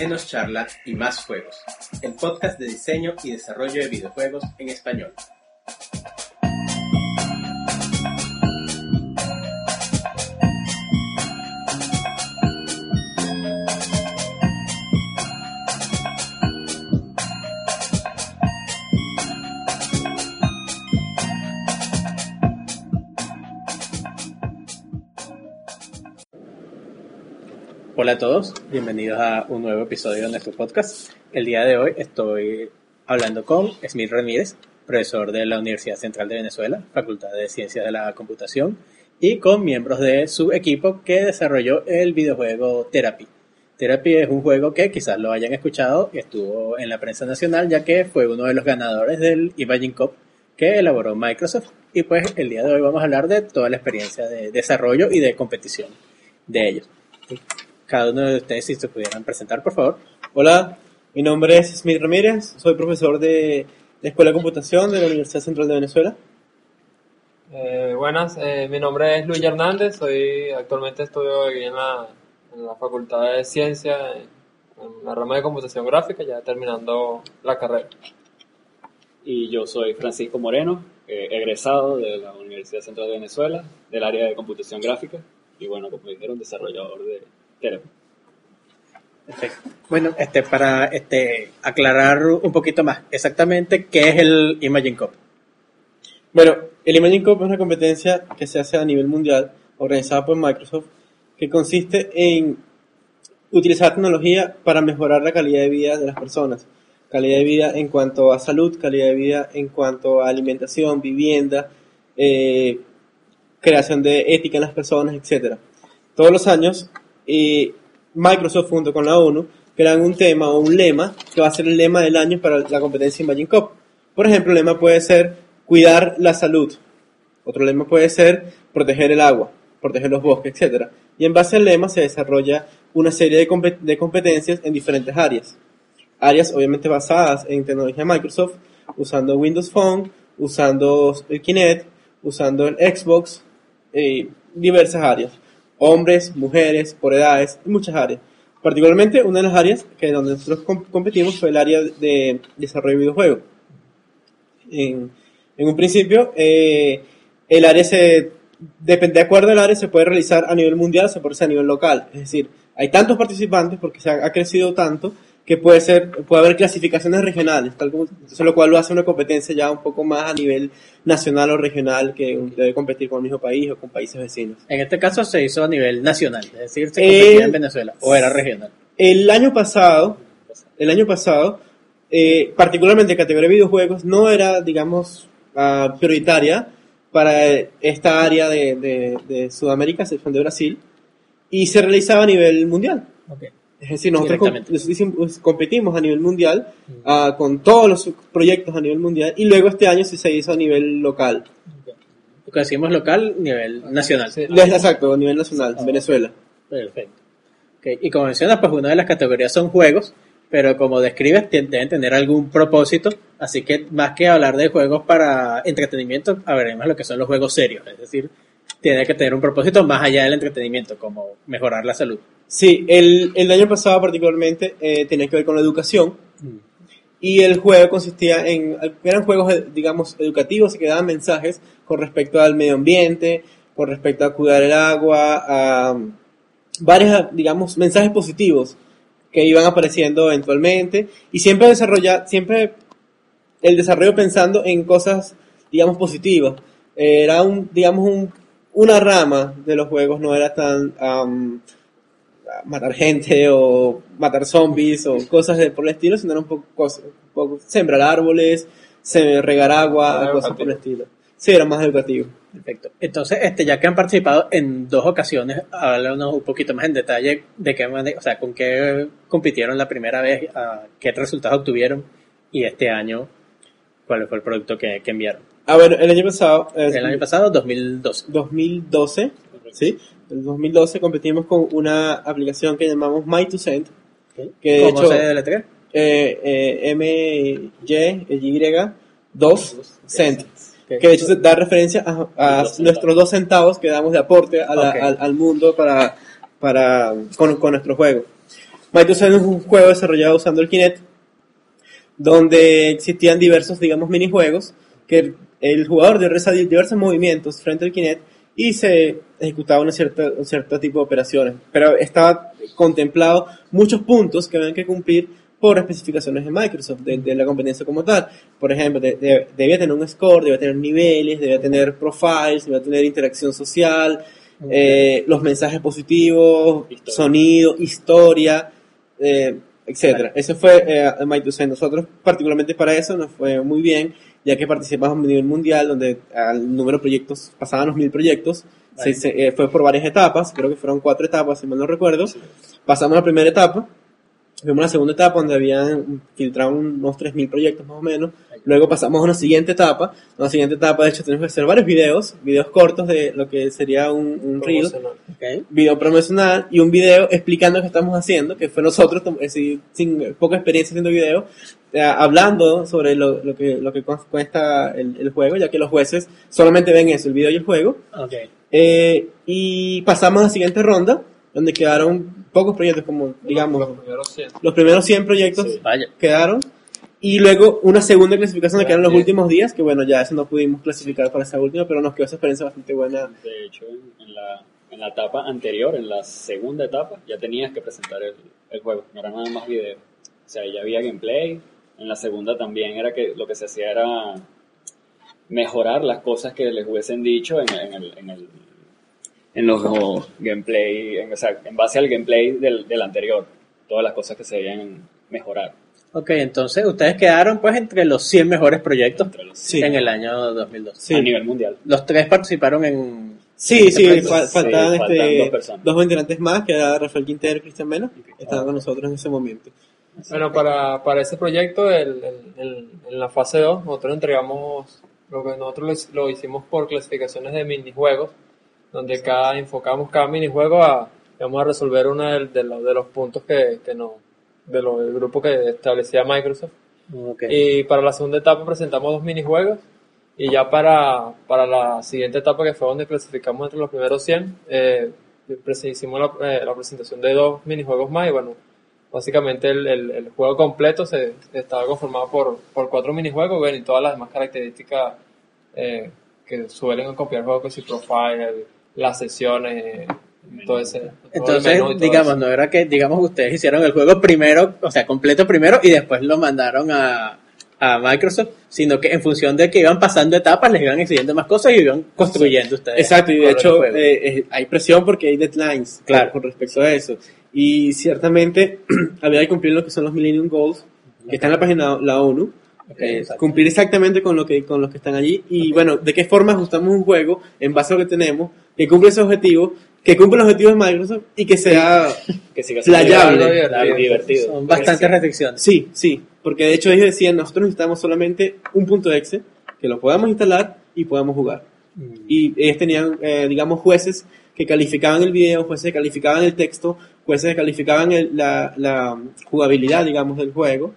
Menos charla y más juegos. El podcast de diseño y desarrollo de videojuegos en español. Hola a todos, bienvenidos a un nuevo episodio de nuestro podcast. El día de hoy estoy hablando con Smith Ramírez, profesor de la Universidad Central de Venezuela, Facultad de Ciencias de la Computación, y con miembros de su equipo que desarrolló el videojuego Therapy. Therapy es un juego que quizás lo hayan escuchado estuvo en la prensa nacional ya que fue uno de los ganadores del Imagine Cup que elaboró Microsoft y pues el día de hoy vamos a hablar de toda la experiencia de desarrollo y de competición de ellos cada uno de ustedes si se pudieran presentar, por favor. Hola, mi nombre es Smith Ramírez, soy profesor de la Escuela de Computación de la Universidad Central de Venezuela. Eh, buenas, eh, mi nombre es Luis Hernández, soy actualmente estudio aquí en la, en la Facultad de Ciencia, en, la rama de computación gráfica, ya terminando la carrera. Y yo soy Francisco Moreno, eh, egresado de la Universidad Central de Venezuela, del área de computación gráfica, y bueno, como dijeron, desarrollador de Perfecto. Bueno, este, para este, aclarar un poquito más, exactamente qué es el Imagine Cup. Bueno, el Imagine Cup es una competencia que se hace a nivel mundial, organizada por Microsoft, que consiste en utilizar tecnología para mejorar la calidad de vida de las personas. Calidad de vida en cuanto a salud, calidad de vida en cuanto a alimentación, vivienda, eh, creación de ética en las personas, etc. Todos los años, Microsoft junto con la ONU crean un tema o un lema que va a ser el lema del año para la competencia Imagine Cup. Por ejemplo, el lema puede ser cuidar la salud. Otro lema puede ser proteger el agua, proteger los bosques, etc. Y en base al lema se desarrolla una serie de, compet- competencias en diferentes áreas. Áreas obviamente basadas en tecnología Microsoft, usando Windows Phone, usando Kinect, usando el Xbox, eh, diversas áreas. Hombres, mujeres, por edades, y muchas áreas. Particularmente una de las áreas que donde nosotros com- competimos fue el área de desarrollo de videojuegos. En, en un principio, eh, el área se, depende, de acuerdo al área, se puede realizar a nivel mundial, se puede hacer a nivel local. Es decir, hay tantos participantes porque se ha crecido tanto que puede ser, puede haber clasificaciones regionales, tal como, entonces lo cual lo hace una competencia ya un poco más a nivel nacional o regional que debe competir con el mismo país o con países vecinos. En este caso se hizo a nivel nacional, es decir, se Eh, competía en Venezuela, o era regional. El año pasado, el año pasado, eh, particularmente en categoría de videojuegos, no era, digamos, ah, prioritaria para esta área de, de, de Sudamérica, excepción de Brasil, y se realizaba a nivel mundial. Es decir, nosotros com- competimos a nivel mundial ah, con todos los proyectos a nivel mundial y luego este año sí se hizo a nivel local. Lo que decimos local, nivel nacional. Sí. Es exacto, a nivel nacional, en Venezuela. Perfecto. Y como mencionas, pues una de las categorías son juegos, pero como describes, deben tener algún propósito, así que más que hablar de juegos para entretenimiento, hablaremos lo que son los juegos serios, es decir, tiene que tener un propósito más allá del entretenimiento, como mejorar la salud. Sí, el, el año pasado particularmente eh, tenía que ver con la educación. Y el juego consistía en, eran juegos, eh, digamos, educativos y que daban mensajes con respecto al medio ambiente, con respecto a cuidar el agua, a varios, digamos, mensajes positivos que iban apareciendo eventualmente. Y siempre desarrollar, siempre el desarrollo pensando en cosas, digamos, positivas. Era un, digamos, un, una rama de los juegos, no era tan am, matar gente o matar zombies o cosas de, por el estilo, sino era un poco, un poco sembrar árboles, regar agua, Era cosas por el educativo. estilo. Sí, era más educativo. Perfecto. Entonces, este, ya que han participado en dos ocasiones, háblanos un poquito más en detalle de qué manera, o sea, con qué compitieron la primera vez, a qué resultados obtuvieron y este año, cuál fue el producto que, que enviaron. A ver, el año pasado, eh, El año pasado, 2012. 2012, ¿sí? En 2012 competimos con una aplicación que llamamos My2Cent, que de ¿Cómo hecho- se deletrea? eh, eh, M, Y, Y, 2 cent. Que de hecho da referencia a, a nuestros dos centavos que damos de aporte a la- Ok. al, al mundo para, para, con, con nuestro juego. Microsoft es un juego desarrollado usando el Kinect, donde existían diversos, digamos, minijuegos, que el jugador debe realizar diversos movimientos frente al Kinect y se ejecutaba una cierta, un cierto tipo de operaciones. Pero estaba contemplado muchos puntos que habían que cumplir por especificaciones de Microsoft, de, de la competencia como tal. Por ejemplo, de- de- debía tener un score, debía tener niveles, debía tener profiles, debía tener interacción social, eh, los mensajes positivos, Historia. sonido, historia, eh, etcétera. Eso fue eh, Microsoft. Nosotros, particularmente para eso, nos fue muy bien, ya que participamos a nivel mundial, donde al número de proyectos, pasaban los mil proyectos, se- se- eh, fue por varias etapas, creo que fueron cuatro etapas, si mal no recuerdo. Pasamos a la primera etapa, Fuimos a la segunda etapa donde habían filtrado unos 3.000 proyectos más o menos. Luego pasamos a una siguiente etapa. En la siguiente etapa, de hecho, tenemos que hacer varios videos, videos cortos de lo que sería un, un reel, Promocional. Ok. video promocional y un video explicando qué estamos haciendo, que fue nosotros, decir, sin poca experiencia haciendo video, eh, hablando sobre lo, lo que, lo que cu- cuesta el, el juego, ya que los jueces solamente ven eso, el video y el juego. Ok. Eh, y pasamos a la siguiente ronda, donde quedaron pocos proyectos, como digamos, Los primeros 100. los primeros 100 proyectos Sí. Quedaron. Y luego una segunda clasificación que quedaron los últimos días, que bueno, ya eso no pudimos clasificar para esa última, pero nos quedó esa experiencia bastante buena. De hecho, en, en la, en la etapa anterior, en la segunda etapa, ya tenías que presentar el, el juego, no era nada más video. O sea, ya había gameplay. En la segunda también era que lo que se hacía era mejorar las cosas que les hubiesen dicho en, en el, en, el, en los gameplay, en, o sea, en base al gameplay del, del anterior, todas las cosas que se debían mejorar. Ok, entonces ustedes quedaron pues entre los 100 mejores proyectos Entre los- Sí. en el año 2002. Sí. A nivel mundial. Los tres participaron en... Sí, este sí, faltaban faltan este, dos personas. dos integrantes más, que era Rafael Quintero y Cristian Mena, Cristian. estaban con nosotros en ese momento. Bueno, para, para ese proyecto, el, el- el- en la fase 2, nosotros entregamos lo que nosotros lo, lo hicimos por clasificaciones de minijuegos, donde cada enfocamos cada minijuego a, vamos a resolver uno de, de los, de los puntos que, que no, de lo, del grupo que establecía Microsoft. Y para la segunda etapa presentamos dos minijuegos. Y ya para, para la siguiente etapa, que fue donde clasificamos entre los primeros 100, eh, hicimos la, eh, la presentación de dos minijuegos más. Y bueno, básicamente el, el, el juego completo se, estaba conformado por, por cuatro minijuegos bueno, y todas las demás características eh, que suelen copiar juegos, que si profile, las sesiones, todo ese. todo el Entonces, todo digamos, eso. no era que, digamos, ustedes hicieron el juego primero, o sea, completo primero y después lo mandaron a, a Microsoft, sino que en función de que iban pasando etapas, les iban exigiendo más cosas y iban construyendo ustedes. Exacto, y de hecho eh, eh, hay presión porque hay deadlines Claro. con respecto a eso. Y ciertamente había que cumplir lo que son los Millennium Goals, que está en la página de la ONU. Ok, Eh, cumplir exactamente con lo que con los que están allí. Y bueno de qué forma ajustamos un juego en base a lo que tenemos que cumple ese objetivo que cumple los objetivos de Microsoft y que sea Que siga siendo Playable. divertido, Divertido. Son bastantes restricciones. sí sí. Porque de hecho ellos decían nosotros necesitamos solamente un punto exe que lo podamos instalar y podamos jugar. Y ellos tenían eh, digamos jueces que calificaban el video jueces que calificaban el texto jueces que calificaban el- la, la jugabilidad digamos del juego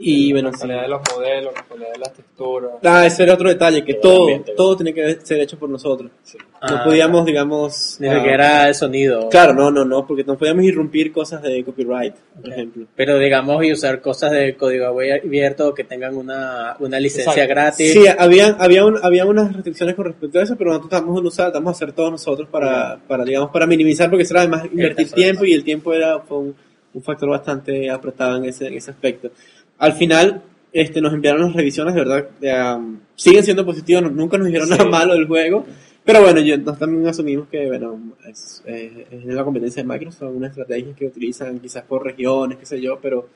y bueno la sí. calidad de los modelos, la calidad de las texturas. Ah, ese era otro detalle, que Todo ambiente. todo tiene que ser hecho por nosotros. Sí. No Ah, podíamos, digamos... Ni ah, siquiera el sonido. Claro, no, no, no, porque no podíamos irrumpir cosas de copyright, por ejemplo. Pero digamos, y usar cosas de código abierto que tengan una, una licencia Exacto. gratis. Sí, había, había, un- había unas restricciones con respecto a eso, pero nosotros estamos a usar, estamos a hacer todos nosotros para, para digamos, para minimizar, porque será además invertir tiempo y el tiempo era fue un, un factor bastante apretado en ese, en ese aspecto. Al final, este, nos enviaron las revisiones, de verdad, eh, um, siguen siendo positivos, no- nunca nos dijeron Sí. nada malo del juego, pero bueno, yo, nosotros también asumimos que, bueno, es, es, es la competencia de Microsoft, una estrategia que utilizan quizás por regiones, qué sé yo, pero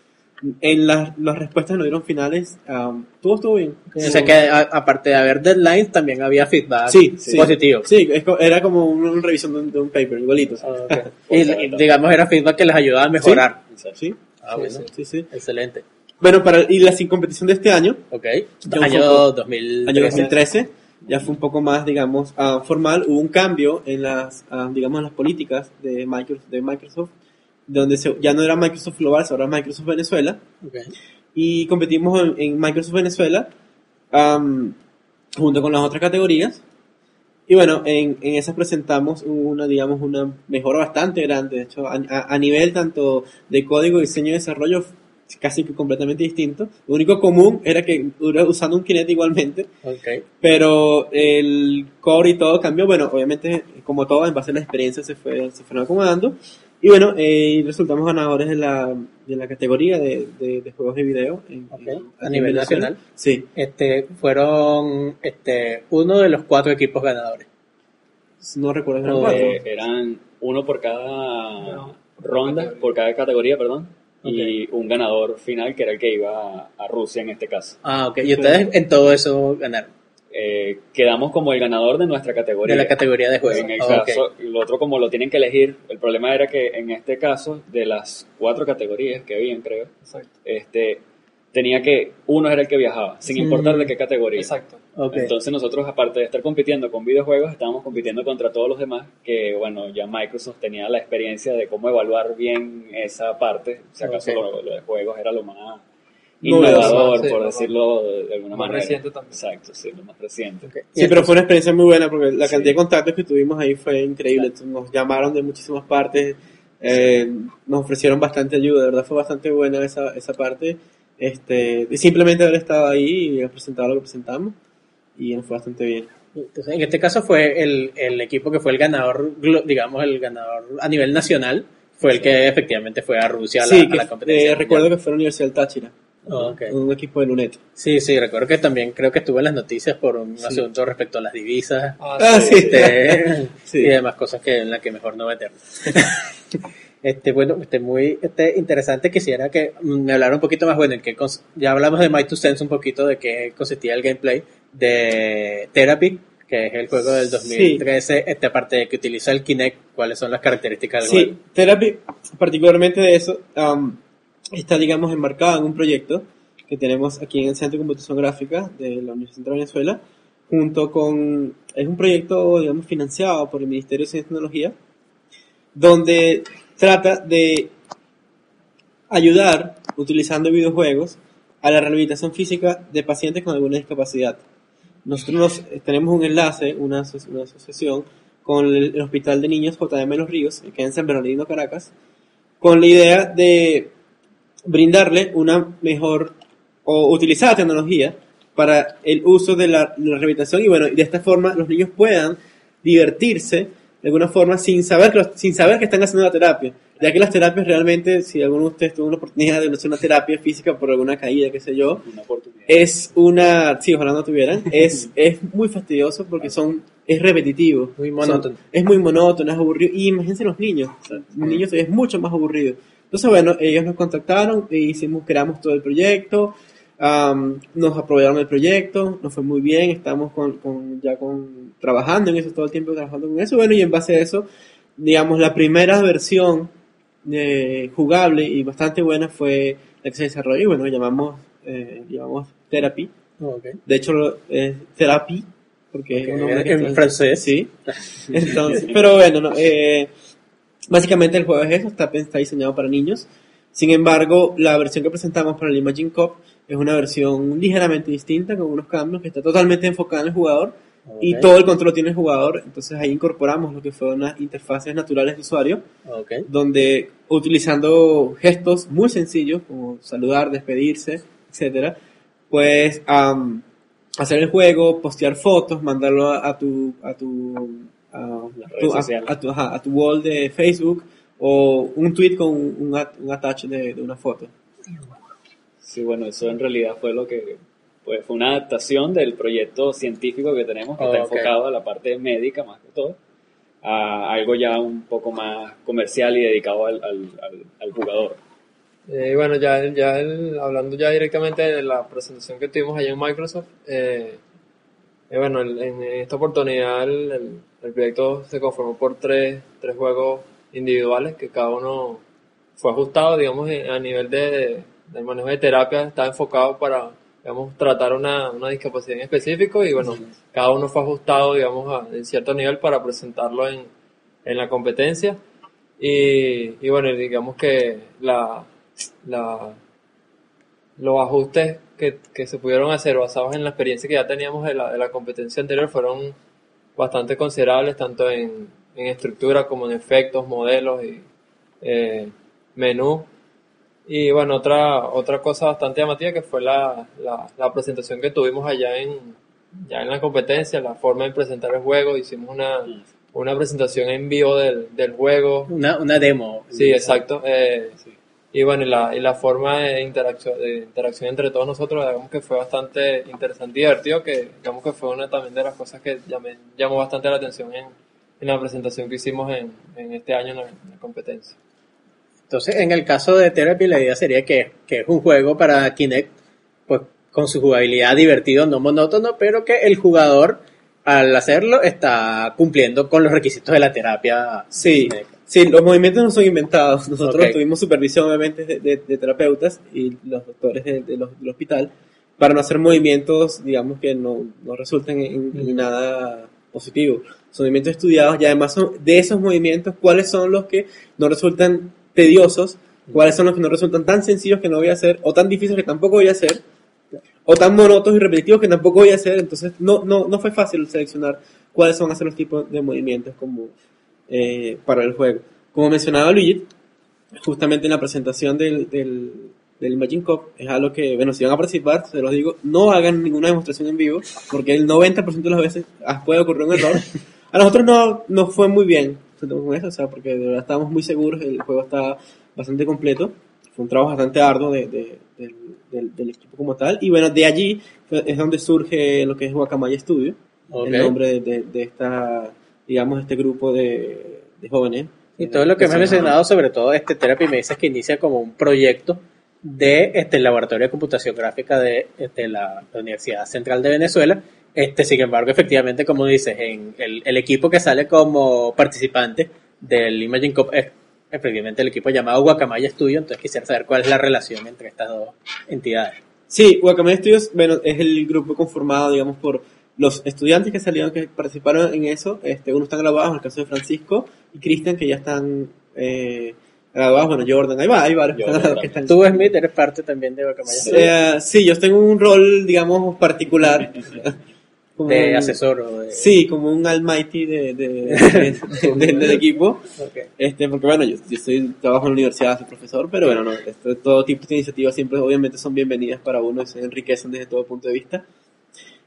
en las, las respuestas que nos dieron finales, um, todo estuvo bien. O sea que a- aparte de haber deadlines, también había feedback Sí, sí. positivo. Sí, es era como una, una revisión de un, de un paper, igualito. Y, y, digamos, era feedback que les ayudaba a mejorar. Exacto. Sí, Ah, bueno. sí, sí. Excelente. Bueno, para, y la sin competición de este año, Ok. Año poco- 2013. año 2013, ya fue un poco más, digamos, ah, formal. Hubo un cambio en las, ah, digamos, en las políticas de Microsoft, de Microsoft donde se- ya no era Microsoft Global, ahora Microsoft Venezuela. Ok. Y competimos en, en Microsoft Venezuela am, junto con las otras categorías. Y bueno, en, en esas presentamos una, digamos, una mejora bastante grande. De hecho, a, a- a nivel tanto de código, diseño y desarrollo, casi que completamente distinto. Lo único común era que usando un Kinect igualmente, Ok. pero el core y todo cambió. Bueno, obviamente, como todo, en base a la experiencia se, fue, se fueron acomodando. Y bueno, eh, resultamos ganadores de la, de la categoría de, de, de juegos de video. en- Ok, en- a nivel nacional. Sí. Este, fueron este, uno de los cuatro equipos ganadores. No recuerdo. eran No. Eh, eran uno por cada No. ronda, Categoría. por cada categoría, perdón, y un ganador final que era el que iba a, a Rusia en este caso. Ah, ok. Y ustedes en todo eso ganaron. Eh, quedamos como el ganador de nuestra categoría. De la categoría de juego. En el Ah, caso, lo otro como lo tienen que elegir, el problema era que en este caso, de las cuatro categorías que habían, creo, Exacto. este, tenía que, uno era el que viajaba, sin importar de qué categoría. Exacto. Entonces nosotros, aparte de estar compitiendo con videojuegos, estábamos compitiendo contra todos los demás, que bueno, ya Microsoft tenía la experiencia de cómo evaluar bien esa parte, si acaso Ok. lo, lo de juegos era lo más innovador, sí, por lo decirlo de, de alguna más manera. reciente también. Exacto, sí, lo más reciente. Sí, pero fue una experiencia muy buena porque la Sí. cantidad de contactos que tuvimos ahí fue increíble. Nos llamaron de muchísimas partes, eh, nos ofrecieron bastante ayuda, de verdad fue bastante buena esa, esa parte. Este, simplemente haber estado ahí y presentado lo que presentamos y nos fue bastante bien. Entonces, en este caso fue el, el equipo que fue el ganador, digamos, el ganador a nivel nacional, fue el que efectivamente fue a Rusia a la, sí, a que, la competencia. eh, recuerdo que fue la Universidad del Táchira, Oh, ok. un equipo de Lunet. Sí, sí, recuerdo que también creo que estuve en las noticias por un Sí. asunto respecto a las divisas Ah, Ah, sí. sí. este, Sí. y demás cosas que en las que mejor no meternos. Este, bueno, este, muy este, interesante. Quisiera que me hablara un poquito más. Bueno, en qué cons- ya hablamos de My Two Sense un poquito, de qué consistía el gameplay de Therapy, que es el juego del 2013. Este, aparte de que utiliza el Kinect, ¿cuáles son las características del Sí, juego? Therapy, particularmente de eso, am, está, digamos, enmarcada en un proyecto que tenemos aquí en el Centro de Computación Gráfica de la Universidad Central de Venezuela, junto con, es un proyecto, digamos, financiado por el Ministerio de Ciencia y Tecnología, donde trata de ayudar, utilizando videojuegos, a la rehabilitación física de pacientes con alguna discapacidad. Nosotros nos- eh, tenemos un enlace, una, una asociación con el, Hospital de Niños JM Los Ríos, que en San Bernardino, Caracas, con la idea de brindarle una mejor o utilizar la tecnología para el uso de la, rehabilitación y bueno, de esta forma los niños puedan divertirse de alguna forma sin saber que, sin saber que están haciendo la terapia. Ya que las terapias realmente, si alguno de ustedes tuvo la oportunidad de hacer una terapia física por alguna caída, qué sé yo, Una es una, sí, ojalá no tuvieran, es, es muy fastidioso porque son, es repetitivo. Muy monótono. Son- es muy monótono, es aburrido. Y imagínense los niños, o sea, los niños es mucho más aburrido. Entonces, bueno, ellos nos contactaron e hicimos, creamos todo el proyecto, am, nos aprobaron el proyecto, nos fue muy bien, estamos con, con- ya con, trabajando en eso, todo el tiempo trabajando con eso, bueno, y en base a eso, digamos, la primera versión eh, jugable y bastante buena fue la que se desarrolló, y bueno, llamamos, eh, llamamos Therapy, Ok. de hecho es Therapy, porque es un nombre que en francés. Sí. Entonces, pero bueno, no, eh, básicamente el juego es eso, está, está diseñado para niños. Sin embargo, la versión que presentamos para el Imagine Cup es una versión ligeramente distinta, con unos cambios, que está totalmente enfocada en el jugador y todo el control tiene el jugador. Entonces ahí incorporamos lo que fueron unas interfaces naturales de usuario, Ok. donde utilizando gestos muy sencillos, como saludar, despedirse, etcétera, pues am, hacer el juego, postear fotos, mandarlo a, a tu a tu a, Las tu- a- tu, ajá, a tu wall de Facebook o un tweet con un, at- un attach de, de una foto. Sí, bueno, eso en realidad fue lo que pues fue una adaptación del proyecto científico que tenemos, que Oh, está ok. enfocado a la parte médica más que todo, a algo ya un poco más comercial y dedicado al, al, al- al jugador. Eh, bueno, ya, ya el- hablando ya directamente de la presentación que tuvimos allá en Microsoft, eh, eh, bueno, el- en esta oportunidad el, el- proyecto se conformó por tres, tres juegos individuales que cada uno fue ajustado, digamos, en- a nivel de, de- del manejo de terapia, está enfocado para, digamos, tratar una, una discapacidad en específico y bueno, cada uno fue ajustado, digamos, a, en cierto nivel para presentarlo en, en la competencia. Y, y bueno, digamos que la, la, los ajustes que, que se pudieron hacer basados en la experiencia que ya teníamos de la, de la competencia anterior fueron bastante considerables, tanto en, en estructura como en efectos, modelos y eh, menú. Y bueno, otra, otra cosa bastante llamativa que fue la, la, la presentación que tuvimos allá en, ya en la competencia, la forma de presentar el juego. Hicimos una, una presentación en vivo del, del juego. Una, una demo. Sí, exacto. Eh, Y bueno, y la, y la forma de interacción, de interacción entre todos nosotros, digamos que fue bastante interesante y divertido, que digamos que fue una también de las cosas que llamé- llamó bastante la atención en, en la presentación que hicimos en, en este año en la, en la competencia. Entonces, en el caso de Therapy, la idea sería que, que es un juego para Kinect, pues con su jugabilidad divertido, no monótono, pero que el jugador, al hacerlo, está cumpliendo con los requisitos de la terapia. Sí, Kinect. sí, los movimientos no son inventados. Nosotros tuvimos supervisión, obviamente, de, de- de terapeutas y los doctores de- de los- del hospital para no hacer movimientos, digamos, que no, no resulten en, en nada positivo. Son movimientos estudiados y además son de esos movimientos, cuáles son los que no resultan tediosos, cuáles son los que no resultan tan sencillos que no voy a hacer, o tan difíciles que tampoco voy a hacer, o tan monótonos y repetitivos que tampoco voy a hacer. Entonces, no, no, no fue fácil seleccionar cuáles son a ser los tipos de movimientos como eh, para el juego. Como mencionaba Luigi, justamente en la presentación del, del, del Imagine Cup, es algo que, bueno, si van a participar, se los digo, no hagan ninguna demostración en vivo, porque el 90% de las veces ah, puede ocurrir un error. A nosotros no nos fue muy bien con eso, o sea, porque de verdad estábamos muy seguros, el juego estaba bastante completo, fue un trabajo bastante arduo de- de- del, del- del equipo como tal, y bueno, de allí es donde surge lo que es Guacamaya Studio, Ok. el nombre de, de- de esta, digamos, este grupo de, de jóvenes. Y todo lo que me has mencionado, sobre todo este Therapy, me dices que inicia como un proyecto de este laboratorio de computación gráfica de, este, la, la Universidad Central de Venezuela. Este, sin embargo, efectivamente, como dices, en el, el equipo que sale como participante del Imagine Cup es efectivamente el equipo llamado Guacamaya Studio, entonces quisiera saber cuál es la relación entre estas dos entidades. Sí, Guacamaya Studios, bueno, es el grupo conformado, digamos, por los estudiantes que salieron, que participaron en eso. Este, uno están graduados, en el caso de Francisco y Cristian, que ya están eh, graduados. Bueno, Jordan, ahí va, hay varios que están, que están- Tú, Smith, eres parte también de Guacamaya Studio, Eh, sí, yo tengo un rol, digamos, particular. Como de un- asesor o de... Sí, como un almighty de, de- de- de- del equipo. Ok. Este, porque bueno, yo, yo estoy, trabajo en la universidad, soy profesor, pero bueno, no, esto- todo tipo de iniciativas siempre obviamente son bienvenidas para uno y se enriquecen desde todo punto de vista.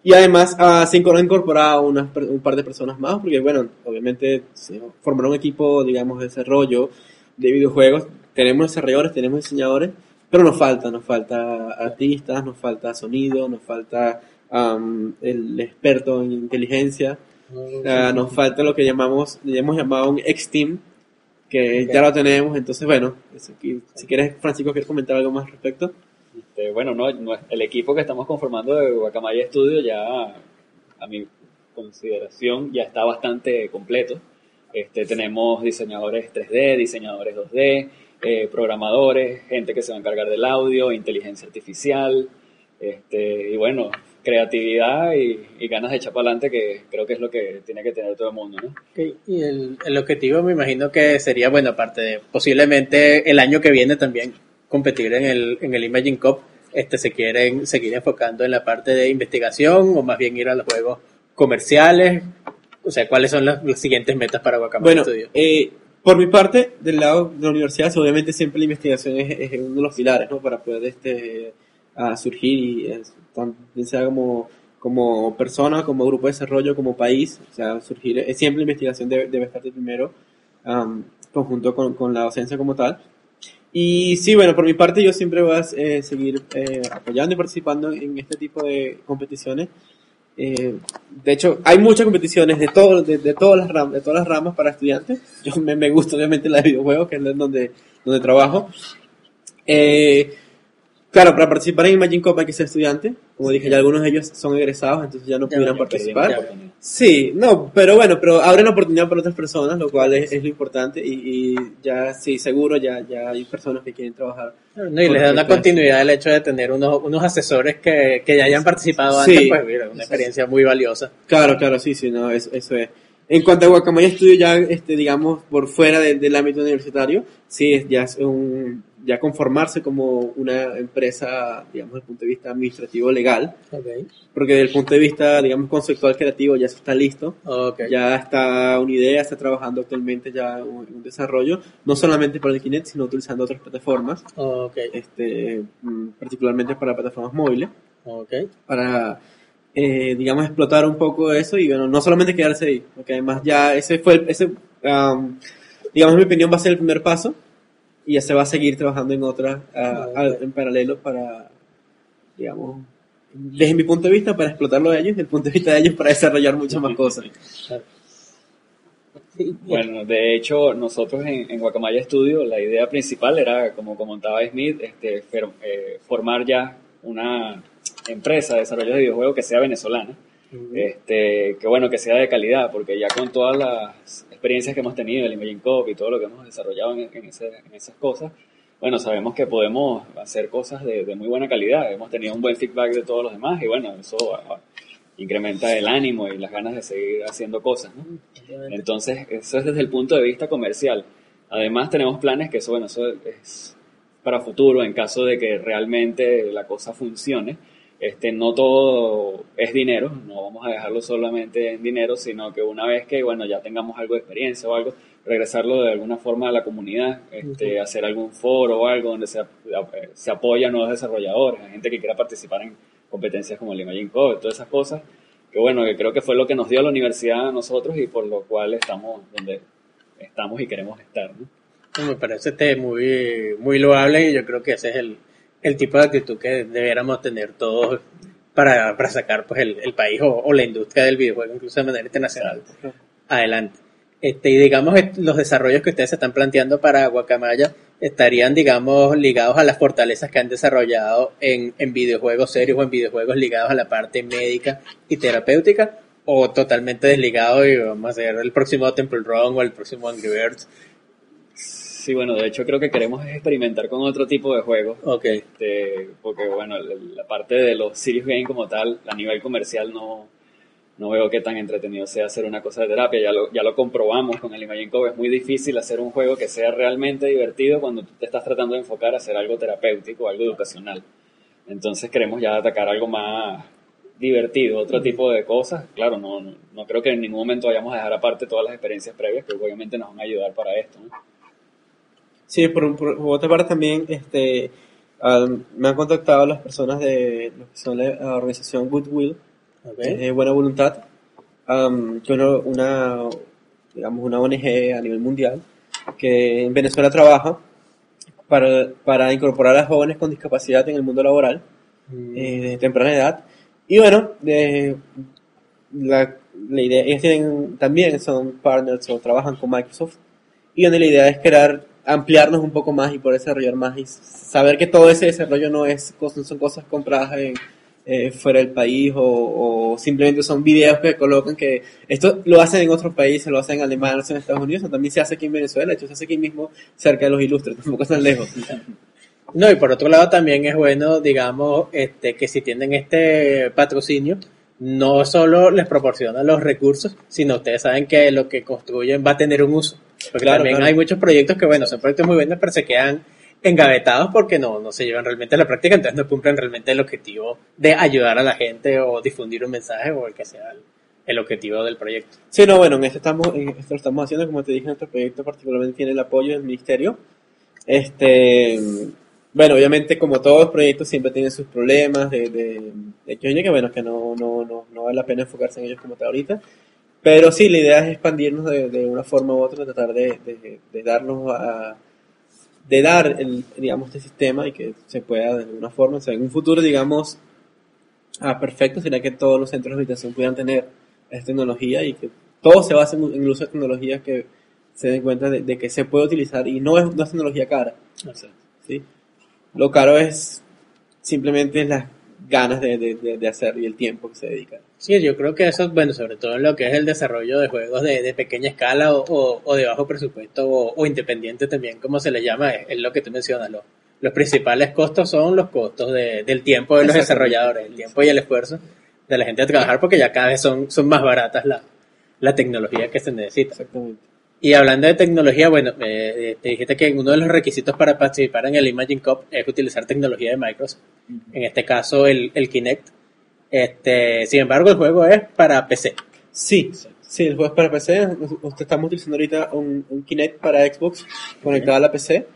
Y además ah, se incorporó incorporado unas un par de personas más, porque bueno, obviamente se formaron un equipo, digamos, de desarrollo de videojuegos. Tenemos desarrolladores, tenemos diseñadores, pero nos falta, nos falta artistas, nos falta sonido, nos falta am, el experto en inteligencia. Ah, nos falta lo que llamamos, hemos llamado un X-Team, que ya lo tenemos, entonces bueno, aquí- si quieres Francisco, ¿quieres comentar algo más al respecto? Este, bueno, no, no, el equipo que estamos conformando de Guacamaya Studio ya, a mi consideración, ya está bastante completo. Este, tenemos diseñadores 3D, diseñadores 2D, eh, programadores, gente que se va a encargar del audio, inteligencia artificial, este, y bueno, creatividad y, y ganas de echar para adelante, que creo que es lo que tiene que tener todo el mundo, ¿no? Y el, el objetivo me imagino que sería, bueno, aparte de posiblemente el año que viene también competir en el, en el Imagine Cup, este, se quieren seguir enfocando en la parte de investigación o más bien ir a los juegos comerciales. O sea, ¿cuáles son las, las siguientes metas para Guacamole Bueno, Studio? eh, por mi parte, del lado de la universidad, obviamente siempre la investigación es, es uno de los pilares, ¿no? Para poder este, a surgir y también sea como, como persona, como grupo de desarrollo, como país, o sea, surgir, eh, siempre investigación debe, debe estar de primero, am, conjunto con, con la docencia como tal. Y sí, bueno, por mi parte yo siempre voy a eh, seguir eh, apoyando y participando en este tipo de competiciones. Eh, de hecho, hay muchas competiciones de, todo, de, de todas las ramas, de todas las ramas para estudiantes. Yo me, me gusta obviamente la de videojuegos, que es donde, donde trabajo. Eh, claro, para participar en Imagine Cup hay que ser estudiante. Como dije, ya algunos de ellos son egresados, entonces ya no Ya, ya participar. Sí, no, pero bueno, pero abren la oportunidad para otras personas, lo cual es, es lo importante. Y, y ya, sí, seguro, ya, ya hay personas que quieren trabajar. No, y les da una continuidad el hecho de tener unos, unos asesores que, que ya hayan participado Sí. antes, pues mira, una experiencia muy valiosa. Claro, claro, sí, sí, no, eso, eso es. En cuanto a Guacamaya Estudio, ya, este, digamos, por fuera de- del ámbito universitario, sí, es, ya es un, ya conformarse como una empresa, digamos, desde el punto de vista administrativo legal, Ok. porque desde el punto de vista, digamos, conceptual creativo ya eso está listo, Ok. ya está una idea, está trabajando actualmente ya un, un desarrollo, no solamente para el Kinect, sino utilizando otras plataformas, Ok. este, mm, particularmente para plataformas móviles, para, eh, digamos, explotar un poco eso y, bueno, no solamente quedarse ahí, porque además ya ese fue, el- ese, am, digamos, en mi opinión va a ser el primer paso y ya se va a seguir trabajando en otras ah, Ok. al- en paralelo para, digamos, desde mi punto de vista para explotarlo de ellos, desde el punto de vista de ellos para desarrollar muchas más cosas. Bueno, de hecho, nosotros en, en Guacamaya Studio, la idea principal era, como comentaba Smith, este, fer- eh, formar ya una empresa de desarrollo de videojuegos que sea venezolana, este, que bueno, que sea de calidad, porque ya con todas las experiencias que hemos tenido, el Imagine Cop y todo lo que hemos desarrollado en, en ese- en esas cosas, bueno, sabemos que podemos hacer cosas de, de muy buena calidad, hemos tenido un buen feedback de todos los demás y bueno, eso ah, incrementa el ánimo y las ganas de seguir haciendo cosas, ¿no? Entonces, eso es desde el punto de vista comercial. Además, tenemos planes que eso, bueno, eso es para futuro, en caso de que realmente la cosa funcione. Este, no todo es dinero, no vamos a dejarlo solamente en dinero, sino que una vez que, bueno, ya tengamos algo de experiencia o algo, regresarlo de alguna forma a la comunidad, este, hacer algún foro o algo donde se, se apoya a nuevos desarrolladores, a gente que quiera participar en competencias como el Imagine Code, todas esas cosas, que bueno, que creo que fue lo que nos dio la universidad a nosotros y por lo cual estamos donde estamos y queremos estar. ¿no? Me parece este muy, muy loable y yo creo que ese es el, el tipo de actitud que debiéramos tener todos para, para sacar pues el, el país o, o la industria del videojuego, incluso de manera internacional, adelante. Este, y digamos, los desarrollos que ustedes se están planteando para Guacamaya estarían, digamos, ligados a las fortalezas que han desarrollado en, en videojuegos serios o en videojuegos ligados a la parte médica y terapéutica, o totalmente desligados y vamos a hacer el próximo Temple Run o el próximo Angry Birds. Sí, bueno, de hecho creo que queremos experimentar con otro tipo de juegos. Ok. Este, porque bueno, la parte de los serious game como tal, a nivel comercial no, no veo qué tan entretenido sea hacer una cosa de terapia. Ya lo, ya lo comprobamos con el Imagine Cove. Es muy difícil hacer un juego que sea realmente divertido cuando tú te estás tratando de enfocar a hacer algo terapéutico, algo educacional. Entonces queremos ya atacar algo más divertido, otro tipo de cosas. Claro, no, no, no creo que en ningún momento vayamos a dejar aparte todas las experiencias previas que obviamente nos van a ayudar para esto. ¿no? Sí, por, por- por otra parte también este, al- me han contactado las personas de lo que son la, la organización Goodwill, Ok. que es de buena voluntad, am, que es una, digamos, una ONG a nivel mundial que en Venezuela trabaja para, para incorporar a jóvenes con discapacidad en el mundo laboral Mm, eh, de temprana edad. Y bueno, de, la, la idea, ellos tienen, también son partners o trabajan con Microsoft. Y donde la idea es crear, ampliarnos un poco más y poder desarrollar más y saber que todo ese desarrollo no es son cosas compradas en, eh, fuera del país o, simplemente son videos que colocan que esto lo hacen en otros países, lo hacen en Alemania, lo hacen en Estados Unidos, o también se hace aquí en Venezuela, de hecho se hace aquí mismo cerca de los ilustres, tampoco es tan lejos. No, y por otro lado también es bueno, digamos, este, que si tienen este patrocinio, no solo les proporciona los recursos, sino ustedes saben que lo que construyen va a tener un uso. Porque Claro, también claro. hay muchos proyectos que, bueno, son proyectos muy buenos, pero se quedan engavetados porque no, no se llevan realmente a la práctica, entonces no cumplen realmente el objetivo de ayudar a la gente o difundir un mensaje o el que sea el, el objetivo del proyecto. Sí, no, bueno, en esto estamos, en esto lo estamos haciendo, como te dije, nuestro proyecto particularmente tiene el apoyo del ministerio. Este, bueno, obviamente como todos los proyectos siempre tienen sus problemas de, de, de que, bueno, que no, no, no, no vale la pena enfocarse en ellos como está ahorita. Pero sí, la idea es expandirnos de, de una forma u otra, tratar de, de, de darnos a, de dar el, digamos, este sistema y que se pueda de alguna forma, o sea, en un futuro, digamos, ah, perfecto, sería que todos los centros de habitación pudieran tener esta tecnología y que todo se base en el uso de tecnologías que se den cuenta de, de que se puede utilizar y no es, no es tecnología cara, ¿sí? Lo caro es simplemente las ganas de, de, de, hacer y el tiempo que se dedica. Sí, yo creo que eso, bueno, sobre todo en lo que es el desarrollo de juegos de, de pequeña escala o, o, o de bajo presupuesto o, o independiente también, como se le llama, es, es lo que tú mencionas. Lo, los principales costos son los costos de, del tiempo de los desarrolladores, el tiempo y el esfuerzo de la gente a trabajar, porque ya cada vez son, son más baratas la, la tecnología que se necesita. Exactamente. Y hablando de tecnología, bueno, eh, te dijiste que uno de los requisitos para participar en el Imagine Cup es utilizar tecnología de Microsoft. En este caso, el, el Kinect. Este, sin embargo, el juego es para PC. Sí, sí, el juego es para PC. Usted estamos utilizando ahorita un, un Kinect para Xbox conectado a la PC.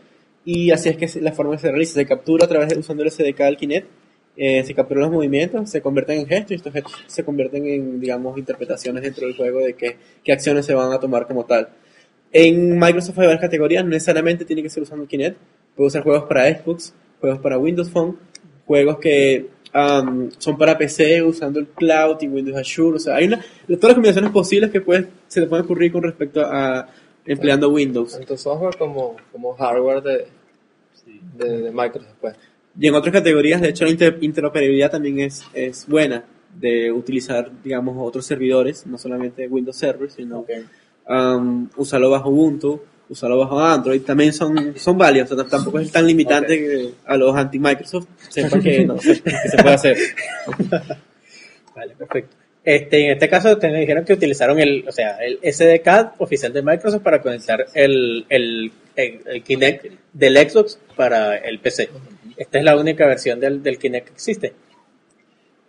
Y así es que es la forma que se realiza. Se captura a través de usando el SDK del Kinect. eh, se capturan los movimientos, se convierten en gestos y estos gestos se convierten en, digamos, interpretaciones dentro del juego de qué, qué acciones se van a tomar como tal. En Microsoft hay varias categorías, no necesariamente tiene que ser usando Kinect. Puede usar juegos para Xbox, juegos para Windows Phone, juegos que um, son para PC usando el cloud y Windows Azure. O sea, hay una, todas las combinaciones posibles que puede, se le pueden ocurrir con respecto a empleando Windows. Tanto software como, como hardware de, de, de Microsoft. Pues. Y en otras categorías, de hecho, la inter- interoperabilidad también es, es buena de utilizar, digamos, otros servidores, no solamente Windows Server, sino um, usarlo bajo Ubuntu, usarlo bajo Android, también son, son válidos, o sea, tampoco es tan limitante que a los anti-Microsoft sepan que, no, que se puede hacer. Vale, perfecto. Este, en este caso, ustedes me dijeron que utilizaron el, o sea, el SDK oficial de Microsoft para conectar el, el, el, el Kinect del Xbox para el PC. Esta es la única versión del, del Kinect que existe.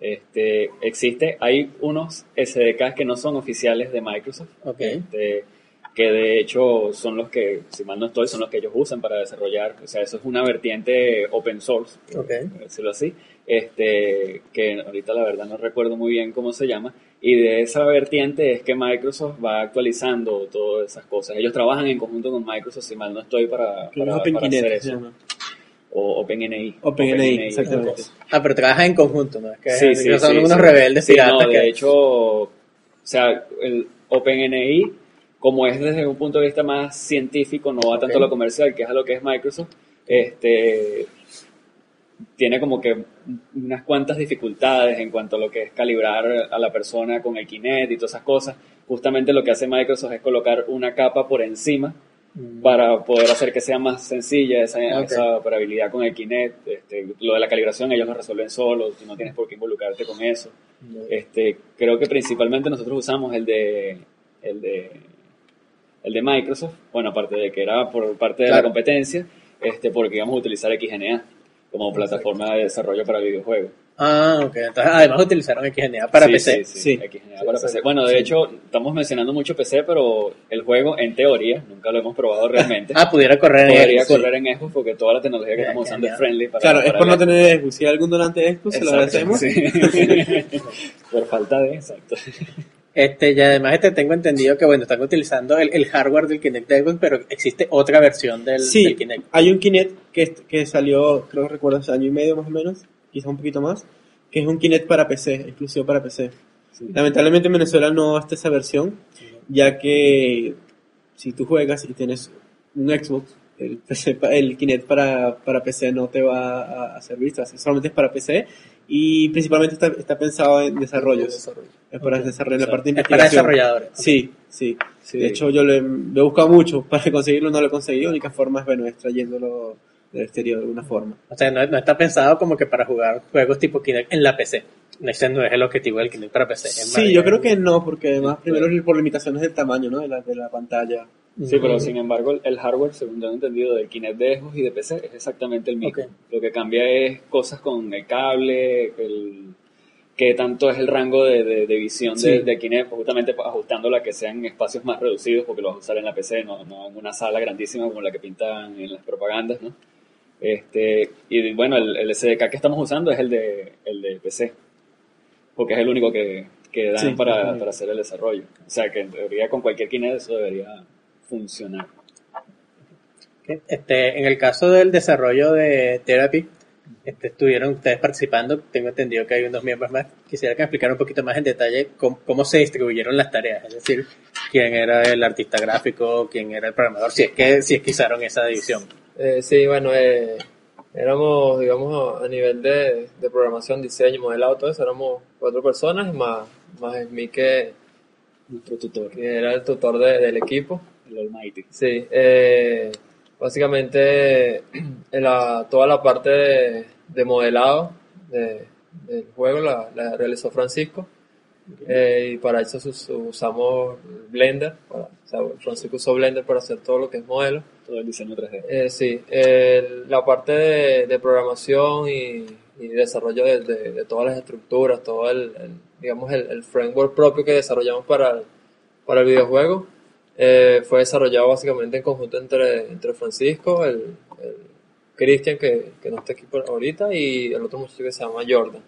Este, existe, hay unos SDKs que no son oficiales de Microsoft, Ok. este, que de hecho son los que, si mal no estoy, son los que ellos usan para desarrollar, o sea, eso es una vertiente open source, Ok. por decirlo así, este, que ahorita la verdad no recuerdo muy bien cómo se llama, y de esa vertiente es que Microsoft va actualizando todas esas cosas. Ellos trabajan en conjunto con Microsoft, si mal no estoy, para, para, hacer eso. O OpenNI. OpenNI, exactamente. Ah, pero trabajan en conjunto, ¿no? Es que Sí, sí, son sí, unos rebeldes piratas no, que- de hecho, o sea, el OpenNI, como es desde un punto de vista más científico, no va tanto a lo comercial, que es a lo que es Microsoft, este tiene como que unas cuantas dificultades en cuanto a lo que es calibrar a la persona con el Kinect y todas esas cosas. Justamente lo que hace Microsoft es colocar una capa por encima para poder hacer que sea más sencilla esa, esa operabilidad con el Kinect. Este, lo de la calibración ellos lo resuelven solos, tú no tienes por qué involucrarte con eso. Este, creo que principalmente nosotros usamos el de el de el de Microsoft, bueno, aparte de que era por parte de la competencia, este, porque íbamos a utilizar XGNA como plataforma de desarrollo para videojuegos. Ah, ok. Entonces, además utilizaron XGNA para Sí, PC. Sí, sí, Sí. XGNA para PC. Bueno, de hecho, estamos mencionando mucho PC, pero el juego, en teoría, nunca lo hemos probado realmente. Ah, pudiera correr en Podría Xbox. correr en Xbox porque toda la tecnología que estamos usando es friendly para Claro, es por no tener Xbox. Si hay algún donante de Xbox, se lo Exacto, agradecemos. sí. por falta de, exacto. Este, y además este, tengo entendido que bueno, están utilizando el, el hardware del Kinect de Xbox, pero existe otra versión del, Sí, del Kinect. hay un Kinect que, que salió, creo que recuerdo, hace año y medio más o menos, quizá un poquito más, que es un Kinect para PC, exclusivo para PC. Lamentablemente en Venezuela no está esa versión, ya que si tú juegas y tienes un Xbox, el, PC el Kinect para, para PC no te va a, a servir, o sea, solamente es para PC y principalmente está, está pensado en desarrollos, es para desarrollar la parte de Es para investigación. desarrolladores. Sí, sí. Sí. De hecho, yo lo he, lo he buscado mucho para conseguirlo, no lo he conseguido. La única forma es, bueno, extrayéndolo del exterior de alguna forma. O sea, no, no está pensado como que para jugar juegos tipo Kinect en la PC. Ese no es el objetivo del Kinect para PC. Sí, yo creo que no, porque además, primero por limitaciones del tamaño, ¿no? De la, de la pantalla. Sí, pero sin embargo, el hardware, según tengo entendido, del Kinect de Xbox y de PC es exactamente el mismo. Ok. Lo que cambia es cosas con el cable, el que tanto es el rango de, de- de visión Sí. de, de Kinect, pues justamente ajustándola a que sean espacios más reducidos, porque lo vas a usar en la PC, no, no en una sala grandísima como la que pintan en las propagandas, ¿no? Este, y bueno, el, el SDK que estamos usando es el de, el de PC, porque es el único que, que dan Sí, para, para hacer el desarrollo. O sea que en teoría con cualquier Kinect eso debería funcionar. Este, en el caso del desarrollo de Therapy, este, estuvieron ustedes participando, tengo entendido que hay unos miembros más. Quisiera que me explicaran un poquito más en detalle cómo, cómo se distribuyeron las tareas, es decir, quién era el artista gráfico, quién era el programador, si es que, si es que usaron esa división. Eh, sí, bueno, eh, éramos, digamos, a, nivel de, de programación, diseño, modelado, todo eso, éramos cuatro personas, más, más mí que, Nuestro tutor, que era el tutor de- del equipo. el Almighty. Sí, eh, básicamente en la- toda la parte de, de modelado de- del juego la, la realizó Francisco. Eh, y para eso us- usamos Blender, para sea, Francisco usó Blender para hacer todo lo que es modelo. Todo el diseño 3D. Eh, sí, el- la parte de, de programación y, y desarrollo de, de- de todas las estructuras, todo el, el, digamos, el, el framework propio que desarrollamos para el, para el videojuego, eh, fue desarrollado básicamente en conjunto entre, entre Francisco, el, Cristian, que, que no está aquí por ahorita, y el otro muchacho que se llama Jordan.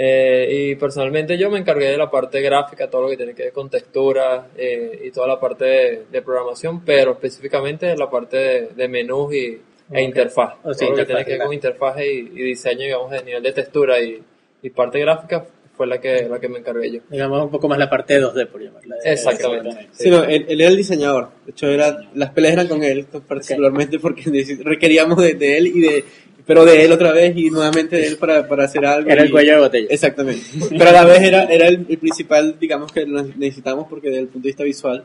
Eh, y personalmente yo me encargué de la parte gráfica, todo lo que tiene que ver con textura eh, y toda la parte de, de programación, pero específicamente de la parte de, de menús y, e Ok. interfaz. O sea, todo lo que interfaz, tiene que ver con interfaz y, y diseño, digamos, de nivel de textura y, y parte gráfica fue la que, la que me encargué yo. Digamos un poco más la parte 2D, por llamarla. Exactamente. Exactamente. Sí, no, él, él era el diseñador. De hecho, era, las peleas eran con él, particularmente porque neces- requeríamos de, de él y de, pero de él otra vez y nuevamente de él para, para hacer algo. Era el y- cuello de botella. Exactamente. Pero a la vez era, era el, el principal, digamos, que necesitamos porque desde el punto de vista visual,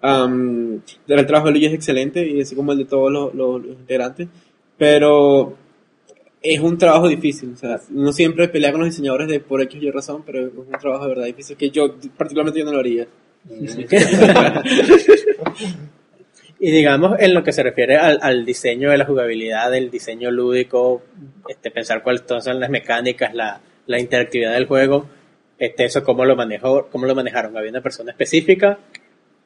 am, el trabajo de Luis es excelente y así como el de todos los, los- los integrantes. Pero es un trabajo difícil. O sea, uno siempre pelea con los diseñadores de por X y Y razón, pero es un trabajo de verdad difícil que yo, particularmente, yo no lo haría. Y digamos, en lo que se refiere al, al diseño de la jugabilidad, del diseño lúdico, este, pensar cuáles son las mecánicas, la, la interactividad del juego, este, eso cómo lo manejó, cómo lo manejaron, había una persona específica,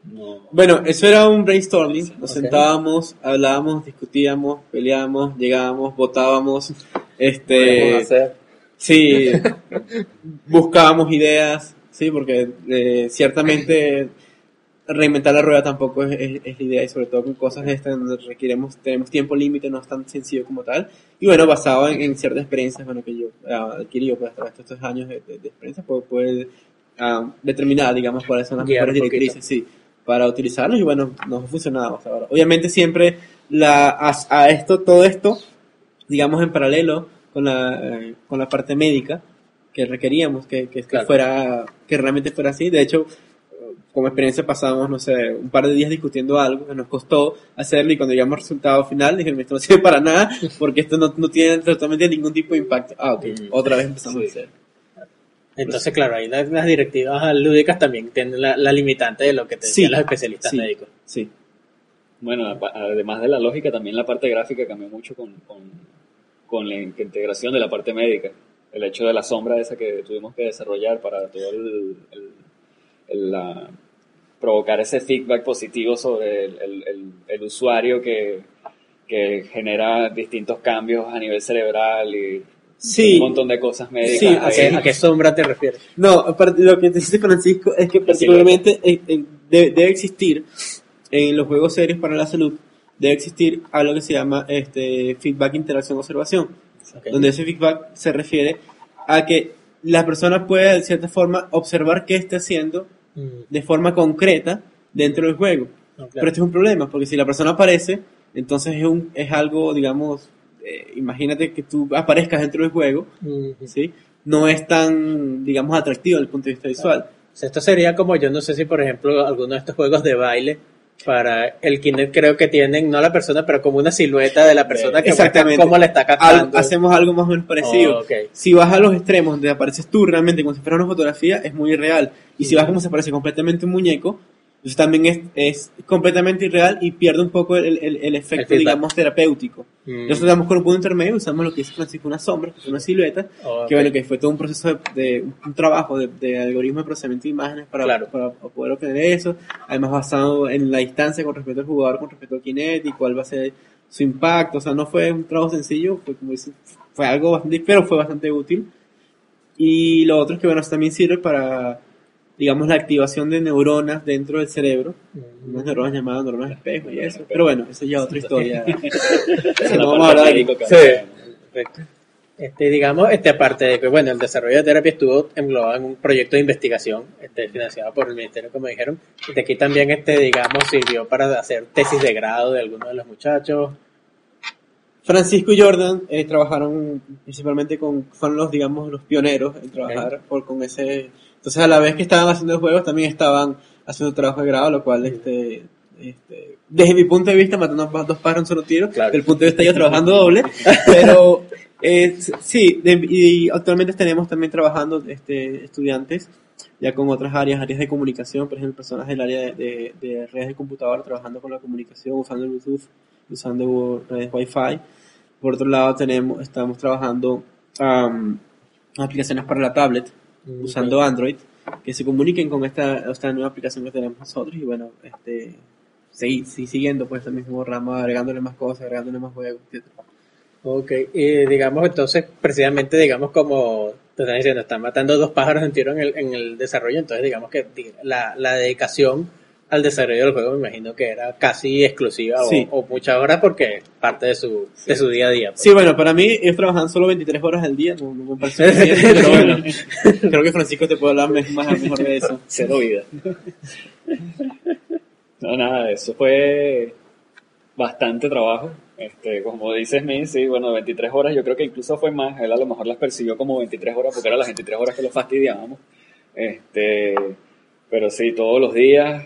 No. Bueno, eso era un brainstorming. Nos sentábamos, hablábamos, discutíamos, peleábamos, llegábamos, votábamos. Este, hacer. sí, buscábamos ideas, sí, porque eh, ciertamente reinventar la rueda tampoco es, es- es la idea y sobre todo con cosas de estas donde requiremos, tenemos tiempo límite, no es tan sencillo como tal. Y bueno, basado en, en ciertas experiencias bueno, que yo he adquirido pues, a través de estos años de, de- de experiencia, pues puede ah, determinar, digamos, cuáles son las Guiar mejores directrices, sí, para utilizarlos y bueno, nos ha funcionado hasta ahora. Obviamente siempre la, a, a esto, todo esto, digamos en paralelo con la, eh, con la parte médica que requeríamos que, que, fuera, que realmente fuera así. De hecho, como experiencia pasamos, no sé, un par de días discutiendo algo que nos costó hacerlo y cuando llegamos al resultado final dijeron, esto no sirve para nada porque esto no, no tiene totalmente ningún tipo de impacto. Ah, ok, Mm. otra vez empezamos Sí. a hacer. entonces claro, ahí las, las directivas lúdicas también tienen la, la limitante de lo que te Sí. decían los especialistas Sí. médicos. Sí. Bueno, además de la lógica, también la parte gráfica cambió mucho con, con, con la in- integración de la parte médica. El hecho de la sombra esa que tuvimos que desarrollar para todo el, el- el, la- provocar ese feedback positivo sobre el, el- el- el usuario que, que genera distintos cambios a nivel cerebral y Sí. un montón de cosas médicas. Sí. ¿A qué, a qué sombra te refieres? No, lo que te dice Francisco es que particularmente eh, eh, debe, debe existir en los juegos serios para la salud, debe existir algo que se llama este feedback, interacción, observación, Ok. donde ese feedback se refiere a que la persona puede de cierta forma observar qué está haciendo Mm, de forma concreta dentro del juego. no, claro. Pero este es un problema, porque si la persona aparece, entonces es, un, es algo, digamos, eh, imagínate que tú aparezcas dentro del juego, Mm, ¿sí? no es tan, digamos, atractivo desde el punto de vista visual. O sea, esto sería como, yo no sé si por ejemplo alguno de estos juegos de baile para el Kinect creo que tienen, no la persona, pero como una silueta de la persona que Exactamente. cómo le está Al- captando. hacemos algo más o menos parecido. Oh. Si vas a los extremos donde apareces tú realmente como si fuera una fotografía, es muy irreal. Y si vas como si aparece completamente un muñeco, entonces también es, es completamente irreal y pierde un poco el, el- el efecto, feedback. digamos, terapéutico. Mm. Nosotros damos con un punto intermedio, usamos lo que dice Francisco, una sombra, que es una silueta, Oh, ok. que bueno, que fue todo un proceso de, de- un trabajo de, de algoritmo de procesamiento de imágenes para, Claro. para poder obtener eso, además basado en la distancia con respecto al jugador, con respecto al Kinect y cuál va a ser su impacto, o sea, no fue un trabajo sencillo, fue como dice, fue algo bastante, pero fue bastante útil. Y lo otro es que bueno, eso también sirve para, digamos, la activación de neuronas dentro del cerebro, Mm. unas neuronas llamadas neuronas espejo y eso, pero bueno, eso ya es otra historia. No vamos a hablar de- Sí. Perfecto. Este, digamos, este, aparte de que, bueno, el desarrollo de terapia estuvo englobado en un proyecto de investigación, este, financiado por el ministerio, como dijeron, y de aquí también, este, digamos, sirvió para hacer tesis de grado de algunos de los muchachos. Francisco y Jordan eh, trabajaron principalmente con, fueron los, digamos, los pioneros en trabajar por, con ese, entonces a la vez que estaban haciendo juegos también estaban haciendo trabajo de grado, lo cual, este, este, desde mi punto de vista, matando a dos pájaros en un solo tiro, Claro. del punto de vista yo trabajando doble, pero eh, sí, de- y actualmente tenemos también trabajando este, estudiantes ya con otras áreas, áreas de comunicación, por ejemplo, personas del área de, de- de redes de computador trabajando con la comunicación, usando el Bluetooth, usando redes Wi-Fi. Por otro lado, tenemos, estamos trabajando am, aplicaciones para la tablet, usando Android, que se comuniquen con esta, esta nueva aplicación que tenemos nosotros y bueno, este, seguir, seguir siguiendo pues el mismo ramo, agregándole más cosas, agregándole más juegos, etc. Ok, y digamos entonces, precisamente digamos como te están diciendo, están matando dos pájaros de un tiro en el, en el desarrollo, entonces digamos que la, la dedicación al desarrollo del juego me imagino que era casi exclusiva o- Sí. o, muchas horas porque parte de su, de su día a día. pues. Sí, bueno, para mí ellos trabajan solo 23 horas al día, no, no me parece suficiente, pero bueno, creo que Francisco te puede hablar más mejor de eso. Cero vida. No, nada, eso fue bastante trabajo. Este, como dices, mi, sí, bueno, 23 horas, yo creo que incluso fue más. Él a lo mejor las persiguió como 23 horas porque eran las 23 horas que lo fastidiábamos. Este, pero sí, todos los días,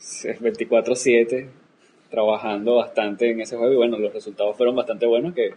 24-7, trabajando bastante en ese juego. Y bueno, los resultados fueron bastante buenos, que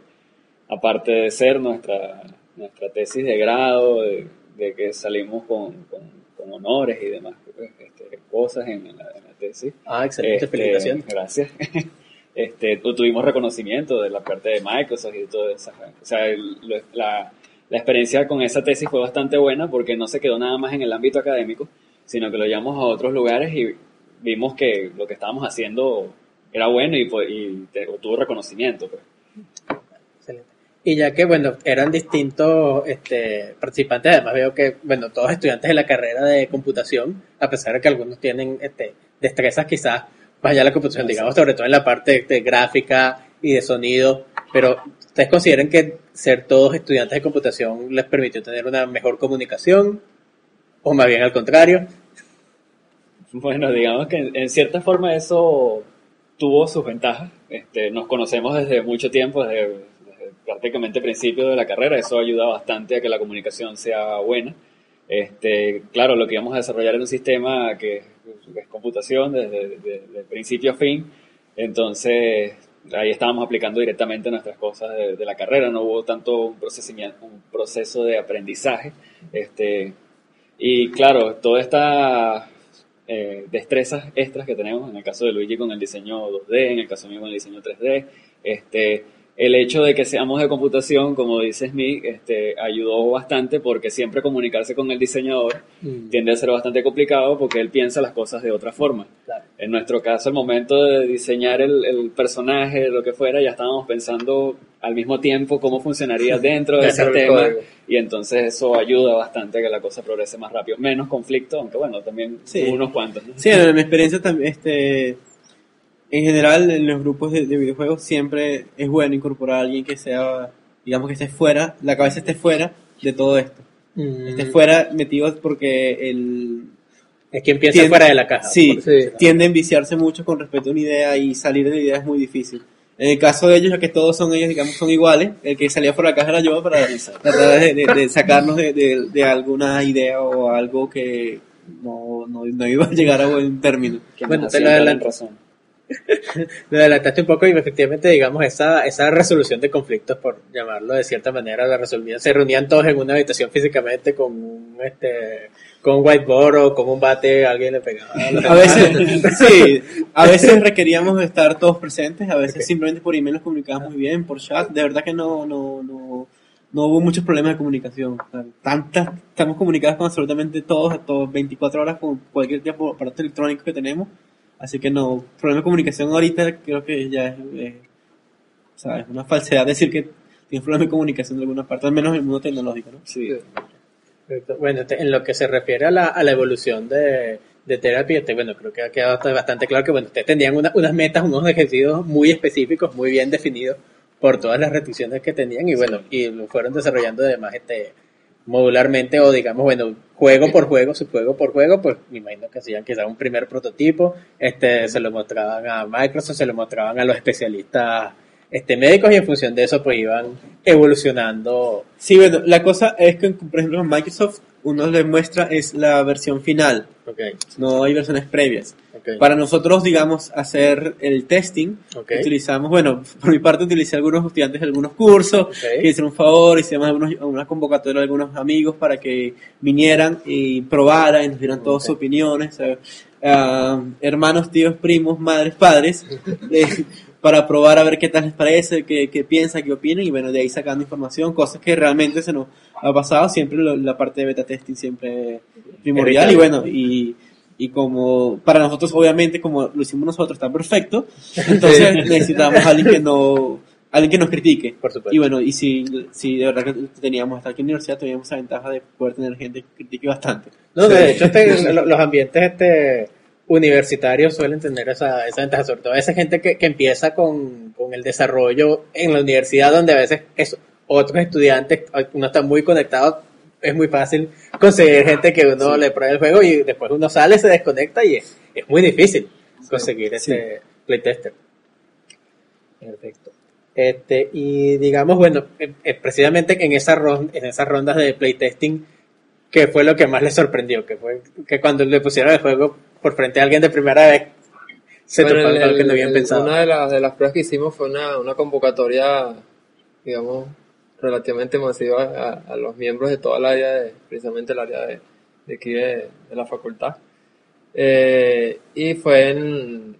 aparte de ser nuestra, nuestra tesis de grado, de, de que salimos con, con, con honores y demás este, cosas en, la, en la tesis. Ah, excelente, Este, felicitaciones. Gracias. Este, tu- tuvimos reconocimiento de la parte de Microsoft y todo eso. O sea, el- la, la experiencia con esa tesis fue bastante buena porque no se quedó nada más en el ámbito académico, sino que lo llevamos a otros lugares y vimos que lo que estábamos haciendo era bueno y, y te- tuvo reconocimiento. Pues. Excelente. Y ya que, bueno, eran distintos este, participantes, además veo que, bueno, todos estudiantes de la carrera de computación, a pesar de que algunos tienen este, destrezas quizás más allá de la computación, digamos, sobre todo en la parte de gráfica y de sonido, pero ¿ustedes consideran que ser todos estudiantes de computación les permitió tener una mejor comunicación? ¿O más bien al contrario? Bueno, digamos que en, en cierta forma eso tuvo sus ventajas. Este, nos conocemos desde mucho tiempo, desde, desde prácticamente principio de la carrera. Eso ayuda bastante a que la comunicación sea buena. Este, claro, lo que íbamos a desarrollar era un sistema que, es computación desde, de- de principio a fin. Entonces, ahí estábamos aplicando directamente nuestras cosas de, de la carrera. No hubo tanto un, un proceso de aprendizaje. Este, y claro, toda esta eh, destrezas extras que tenemos, en el caso de Luigi con el diseño 2D, en el caso mío con el diseño 3D, este, el hecho de que seamos de computación, como dice Smith, este, ayudó bastante porque siempre comunicarse con el diseñador tiende a ser bastante complicado porque él piensa las cosas de otra forma. Claro. En nuestro caso, el momento de diseñar el, el personaje, lo que fuera, ya estábamos pensando al mismo tiempo cómo funcionaría dentro del sistema código. y entonces eso ayuda bastante a que la cosa progrese más rápido. Menos conflicto, aunque bueno, también Sí. unos cuantos. ¿no? Sí, en mi experiencia también, este, en general en los grupos de, de videojuegos siempre es bueno incorporar a alguien que sea, digamos que esté fuera, la cabeza esté fuera de todo esto. Mm, Esté fuera metido porque el, es quien piensa tiende- fuera de la caja. Sí, decirlo. tiende a enviciarse mucho con respecto a una idea y salir de la idea es muy difícil. En el caso de ellos, ya que todos son ellos, digamos, son iguales, el que salía por la caja era yo para tratar de, de- de sacarnos de, de- de alguna idea o algo que no, no, no iba a llegar a buen término. Que Bueno, te lo adelanto. razón. Me adelantaste un poco y efectivamente, digamos, esa, esa resolución de conflictos, por llamarlo de cierta manera, la resolvían. Se reunían todos en una habitación físicamente con un, este, con un whiteboard o con un bate, alguien le pegaba. a A veces, sí, a veces requeríamos estar todos presentes, a veces simplemente por email nos comunicábamos muy bien, por chat, de verdad que no, no, no, no hubo muchos problemas de comunicación. Tantas, estamos comunicados con absolutamente todos, todos 24 horas con cualquier tipo de aparato electrónico que tenemos, así que no, problema de comunicación ahorita creo que ya es, eh, o sea, es una falsedad decir que tienes problemas de comunicación de alguna parte, al menos en el mundo tecnológico, ¿no? Sí. Bueno, te- en lo que se refiere a la, a la evolución de, de terapia, este, bueno, creo que ha quedado bastante- claro que bueno, ustedes tenían una- unas metas, unos objetivos muy específicos, muy bien definidos por todas las restricciones que tenían y bueno, y lo fueron desarrollando además este modularmente o digamos, bueno, juego por juego, subjuego por juego, pues me imagino que hacían quizás un primer prototipo, este se lo mostraban a Microsoft, se lo mostraban a los especialistas este médicos y en función de eso pues iban evolucionando Sí, bueno, la cosa es que, por ejemplo, en Microsoft uno les muestra es la versión final, Ok, no hay versiones previas. ok. Para nosotros, digamos, hacer el testing, Ok. utilizamos, bueno, por mi parte utilicé algunos estudiantes de algunos cursos, que hicieron un favor, hicimos algunos, una convocatoria de algunos amigos para que vinieran y probaran y nos dieran todas sus opiniones, ah, hermanos, tíos, primos, madres, padres, eh, para probar a ver qué tal les parece, qué, qué piensan, qué opinan, y bueno, de ahí sacando información, cosas que realmente se nos ha pasado, siempre lo- la parte de beta testing siempre primordial, y bueno, y, y como para nosotros obviamente como lo hicimos nosotros está perfecto, entonces necesitamos a alguien que no alguien que nos critique. Por supuesto. Y bueno, y si, si de verdad que teníamos hasta aquí en la universidad, teníamos esa ventaja de poder tener gente que critique bastante. No, de hecho, este, lo- los ambientes este, universitarios suelen tener esa, esa ventaja, sobre todo esa gente que, que empieza con, con el desarrollo en la universidad, donde a veces es, otros estudiantes, uno está muy conectado, es muy fácil conseguir gente que uno le pruebe el juego y después uno sale, se desconecta y es, es muy difícil conseguir ese playtester. Perfecto. Este, y digamos, bueno, eh, eh, precisamente en, esa en esas rondas de playtesting, ¿qué fue lo que más les sorprendió? Que fue que cuando le pusieron el juego por frente a alguien de primera vez, se Bueno, toparon el- que no habían el- pensado. Una de, las de las pruebas que hicimos fue una, una convocatoria, digamos, relativamente masiva a, a los miembros de toda el área, de, precisamente el área de, de aquí de, de la facultad. Eh, y fue en,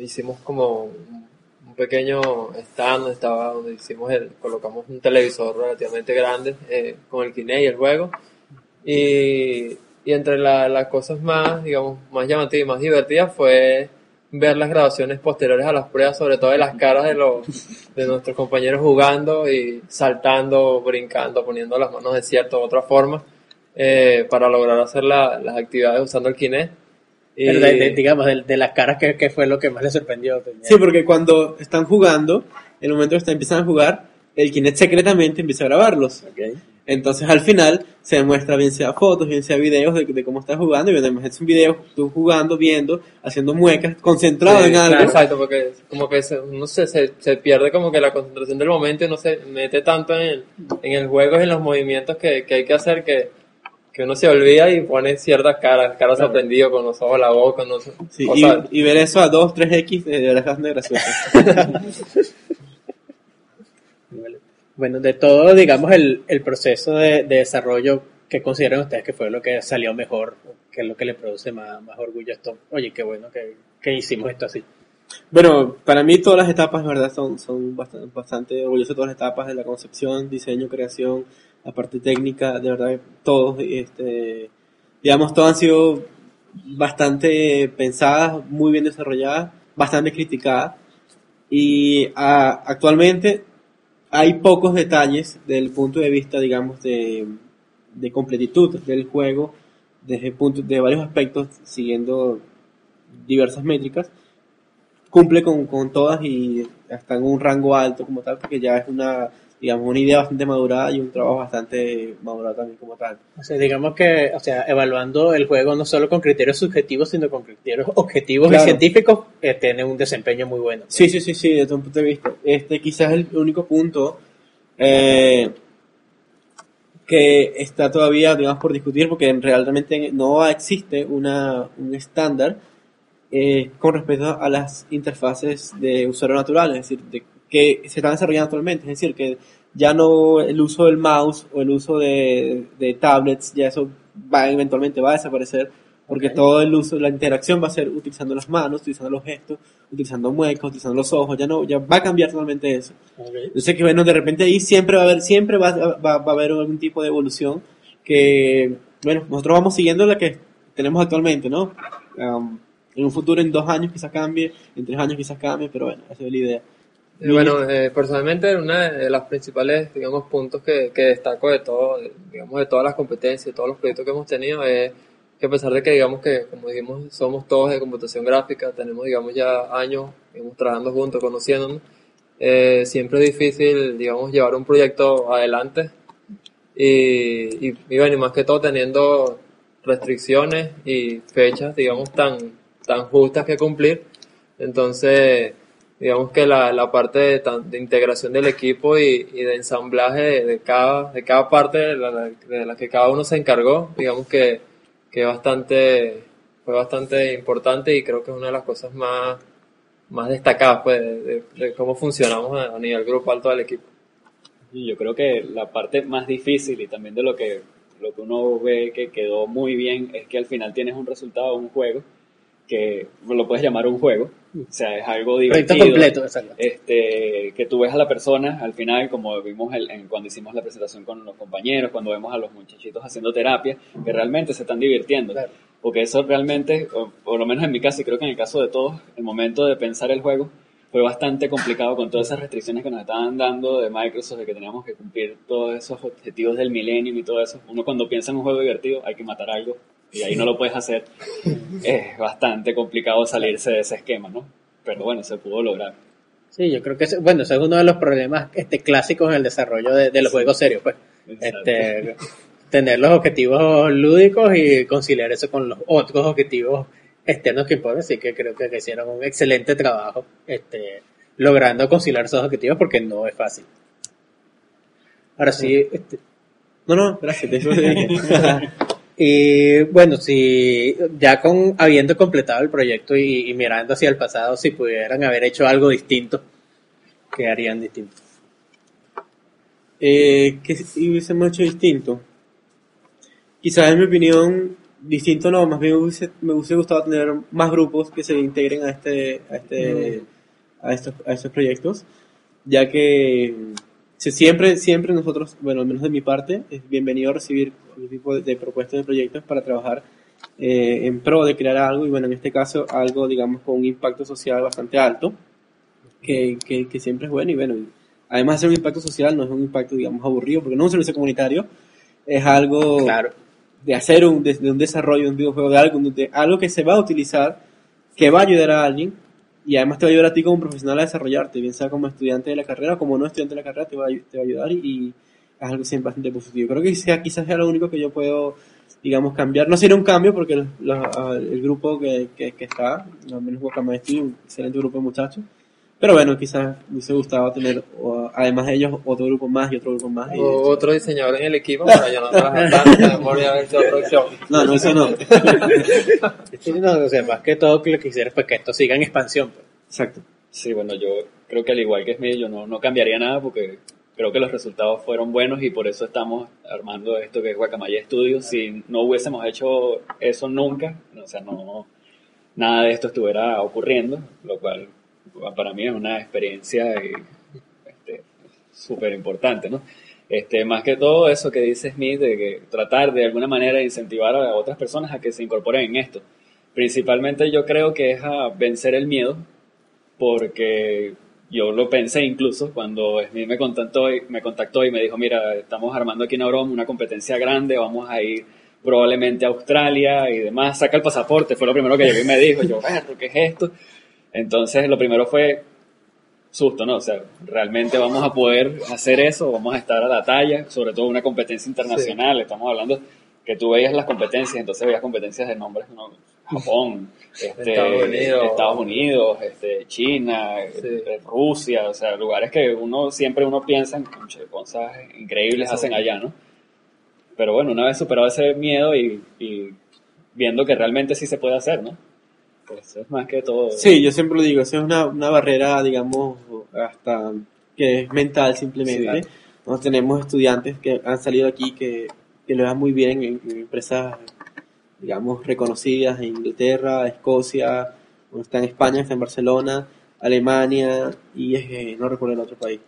hicimos como un, un pequeño stand donde estaba, donde hicimos el, colocamos un televisor relativamente grande eh, con el Kinect y el juego. Y, y entre la- las cosas más, digamos, más llamativas y más divertidas fue ver las grabaciones posteriores a las pruebas, sobre todo de las caras de los de nuestros compañeros jugando y saltando, brincando, poniendo las manos de cierta u otra forma eh, para lograr hacer la- las actividades usando el Kinect. Y- Pero de- de- digamos, de, de las caras, que, que fue lo que más les sorprendió? Sí, porque cuando están jugando, en el momento que están, empiezan a jugar, el Kinect secretamente empieza a grabarlos. Ok. Entonces al final se demuestra bien sea fotos, bien sea videos de, de cómo estás jugando, y además es un video tú jugando, viendo, haciendo muecas, concentrado Sí, en algo. claro, exacto, porque como que se, no sé, se, se pierde como que la concentración del momento y no se mete tanto en el, en el juego y en los movimientos que, que hay que hacer que, que uno se olvida y pone ciertas caras, caras Claro. sorprendido con los ojos, la boca, no sé, Sí, y, y ver eso a 2, 3X de verdad es gracioso. Bueno, de todo, digamos, el, el proceso de, de desarrollo que consideran ustedes que fue lo que salió mejor, que es lo que le produce más, más orgullo a esto. Oye, qué bueno que, que hicimos esto así. Bueno, para mí todas las etapas, verdad, son, son bastante, bastante todas las etapas de la concepción, diseño, creación, la parte técnica, de verdad, todos, este, digamos, todas han sido bastante pensadas, muy bien desarrolladas, bastante criticadas, y ah, actualmente hay pocos detalles del punto de vista, digamos, de, de completitud del juego, desde punto, de varios aspectos, siguiendo diversas métricas, cumple con, con todas y está en un rango alto como tal, porque ya es una, digamos, una idea bastante madurada y un trabajo bastante madurado también como tal. O sea, digamos que, o sea, evaluando el juego no solo con criterios subjetivos, sino con criterios objetivos Claro. y científicos, eh, tiene un desempeño muy bueno. Sí, sí, sí, sí, desde un punto de vista. Este quizás el único punto eh, que está todavía, digamos, por discutir, porque en- realmente no existe una, un estándar eh, con respecto a las interfaces de usuario natural, es decir, de, que se están desarrollando actualmente, es decir, que ya no el uso del mouse o el uso de, de tablets, ya eso va eventualmente va a desaparecer, porque todo el uso, la interacción va a ser utilizando las manos, utilizando los gestos, utilizando muecas, utilizando los ojos, ya no, ya va a cambiar totalmente eso. Yo sé que bueno, de repente ahí siempre va a haber, siempre va, va, va a haber algún tipo de evolución que, bueno, nosotros vamos siguiendo la que tenemos actualmente, ¿no? Um, en un futuro, en dos años quizás cambie, en tres años quizás cambie, pero bueno, esa es la idea. Bueno, eh, personalmente una de las principales, digamos, puntos que, que destaco de todo, de- digamos, de todas las competencias, de todos los proyectos que hemos tenido es que a pesar de que, digamos, que, como dijimos, somos todos de computación gráfica, tenemos, digamos, ya años, digamos, trabajando juntos, conociéndonos, eh, siempre es difícil, digamos, llevar un proyecto adelante y, y, y bueno, y más que todo teniendo restricciones y fechas, digamos, tan, tan justas que cumplir. Entonces, digamos que la, la parte de, de integración del equipo y, y de ensamblaje de, cada, de cada parte de la, que cada uno se encargó, digamos que, que bastante, fue bastante importante y creo que es una de las cosas más, más destacadas pues, de, cómo funcionamos a, nivel grupal todo el equipo. Yo creo que la parte más difícil y también de lo que, lo que uno ve que quedó muy bien es que al final tienes un resultado, un juego, que lo puedes llamar un juego, o sea, es algo Proyecto divertido. completo, exacto. este, que tú ves a la persona al final, como vimos el- en- cuando hicimos la presentación con los compañeros, cuando vemos a los muchachitos haciendo terapia, que realmente se están divirtiendo. Claro. Porque eso realmente, o por lo menos en mi caso, y creo que en el caso de todos, el momento de pensar el juego fue bastante complicado con todas esas restricciones que nos estaban dando de Microsoft, de que teníamos que cumplir todos esos objetivos del Millennium y todo eso. Uno cuando piensa en un juego divertido hay que matar algo y ahí no lo puedes hacer. Es bastante complicado salirse de ese esquema, ¿no? Pero bueno, se pudo lograr. Sí, yo creo que ese- bueno, ese es uno de los problemas este, clásicos en el desarrollo de, de los juegos serios, pues. Exacto. Este, tener los objetivos lúdicos y conciliar eso con los otros objetivos externos que importan, así que creo que, que hicieron un excelente trabajo este, logrando conciliar esos objetivos porque no es fácil. Ahora sí, este, No, no, gracias. y bueno, si ya con habiendo completado el proyecto y, y mirando hacia el pasado, si pudieran haber hecho algo distinto, ¿qué harían distinto? Eh, ¿Qué hubiésemos hecho distinto? Quizás en mi opinión, distinto no, más bien hubiese, me hubiese gustado tener más grupos que se integren a este, a este, a estos, a estos proyectos, ya que se- siempre, siempre nosotros, bueno, al menos de mi parte, es bienvenido recibir cualquier tipo de, de propuestas de proyectos para trabajar eh, en pro de crear algo, y bueno, en este caso algo, digamos, con un impacto social bastante alto, que, que, que siempre es bueno, y bueno, además de ser un impacto social, no es un impacto, digamos, aburrido, porque no es un servicio comunitario, es algo Claro. de hacer un, de, de un desarrollo de un videojuego, de algo, de algo que se va a utilizar, que va a ayudar a alguien, y además te va a ayudar a ti como profesional a desarrollarte, bien sea como estudiante de la carrera o como no estudiante de la carrera, te va a, te va a ayudar y, es algo siempre bastante positivo. Creo que sea, quizás sea lo único que yo puedo, digamos, cambiar. No sería un cambio porque los- ah, el grupo que, que, que está, al menos Guacamaya Studio, un excelente grupo de muchachos, pero bueno, quizás me hubiese gustado tener, además de ellos, otro grupo más y otro grupo más. y- O otro diseñador en el equipo para yo no trabajar tanta memoria a otra opción. no, no, eso no. Sí, no, o sea, más que todo lo que quisiera es pues, que esto siga en expansión. pues. Exacto. Sí, bueno, yo creo que al igual que Smith, yo no, no cambiaría nada porque creo que los resultados fueron buenos y por eso estamos armando esto que es Guacamaya Studios. Si no hubiésemos hecho eso nunca, o sea, no nada de esto estuviera ocurriendo, lo cual para mí es una experiencia eh, este, súper importante, ¿no? Este, más que todo eso que dice Smith, de que tratar de alguna manera de incentivar a otras personas a que se incorporen en esto. Principalmente yo creo que es a vencer el miedo, porque yo lo pensé incluso cuando Smith me contactó y me, contactó y me dijo, mira, estamos armando aquí en Aurom una competencia grande, vamos a ir probablemente a Australia y demás, saca el pasaporte, fue lo primero que llegó y me dijo, yo, "Perro, ¿qué es esto? Entonces lo primero fue susto, ¿no? O sea, realmente vamos a poder hacer eso, vamos a estar a la talla, sobre todo una competencia internacional, estamos hablando que tú veías las competencias, entonces veías competencias de nombres, ¿no? Japón, este, Estados Unidos. Estados Unidos, este, China, Sí. este, Rusia, o sea, lugares que uno siempre uno piensa en "Conche, cosas increíbles Sí. hacen allá, ¿no? Pero bueno, una vez superado ese miedo y, y viendo que realmente sí se puede hacer, ¿no? Pues es más que todo. Sí, yo siempre lo digo, esa es una, una barrera, digamos, hasta que es mental simplemente. Sí. Nosotros tenemos estudiantes que han salido aquí que, que lo dan muy bien en, en empresas, digamos, reconocidas en Inglaterra, Escocia, uno está en España, está en Barcelona, Alemania y es, que no recuerdo el otro país.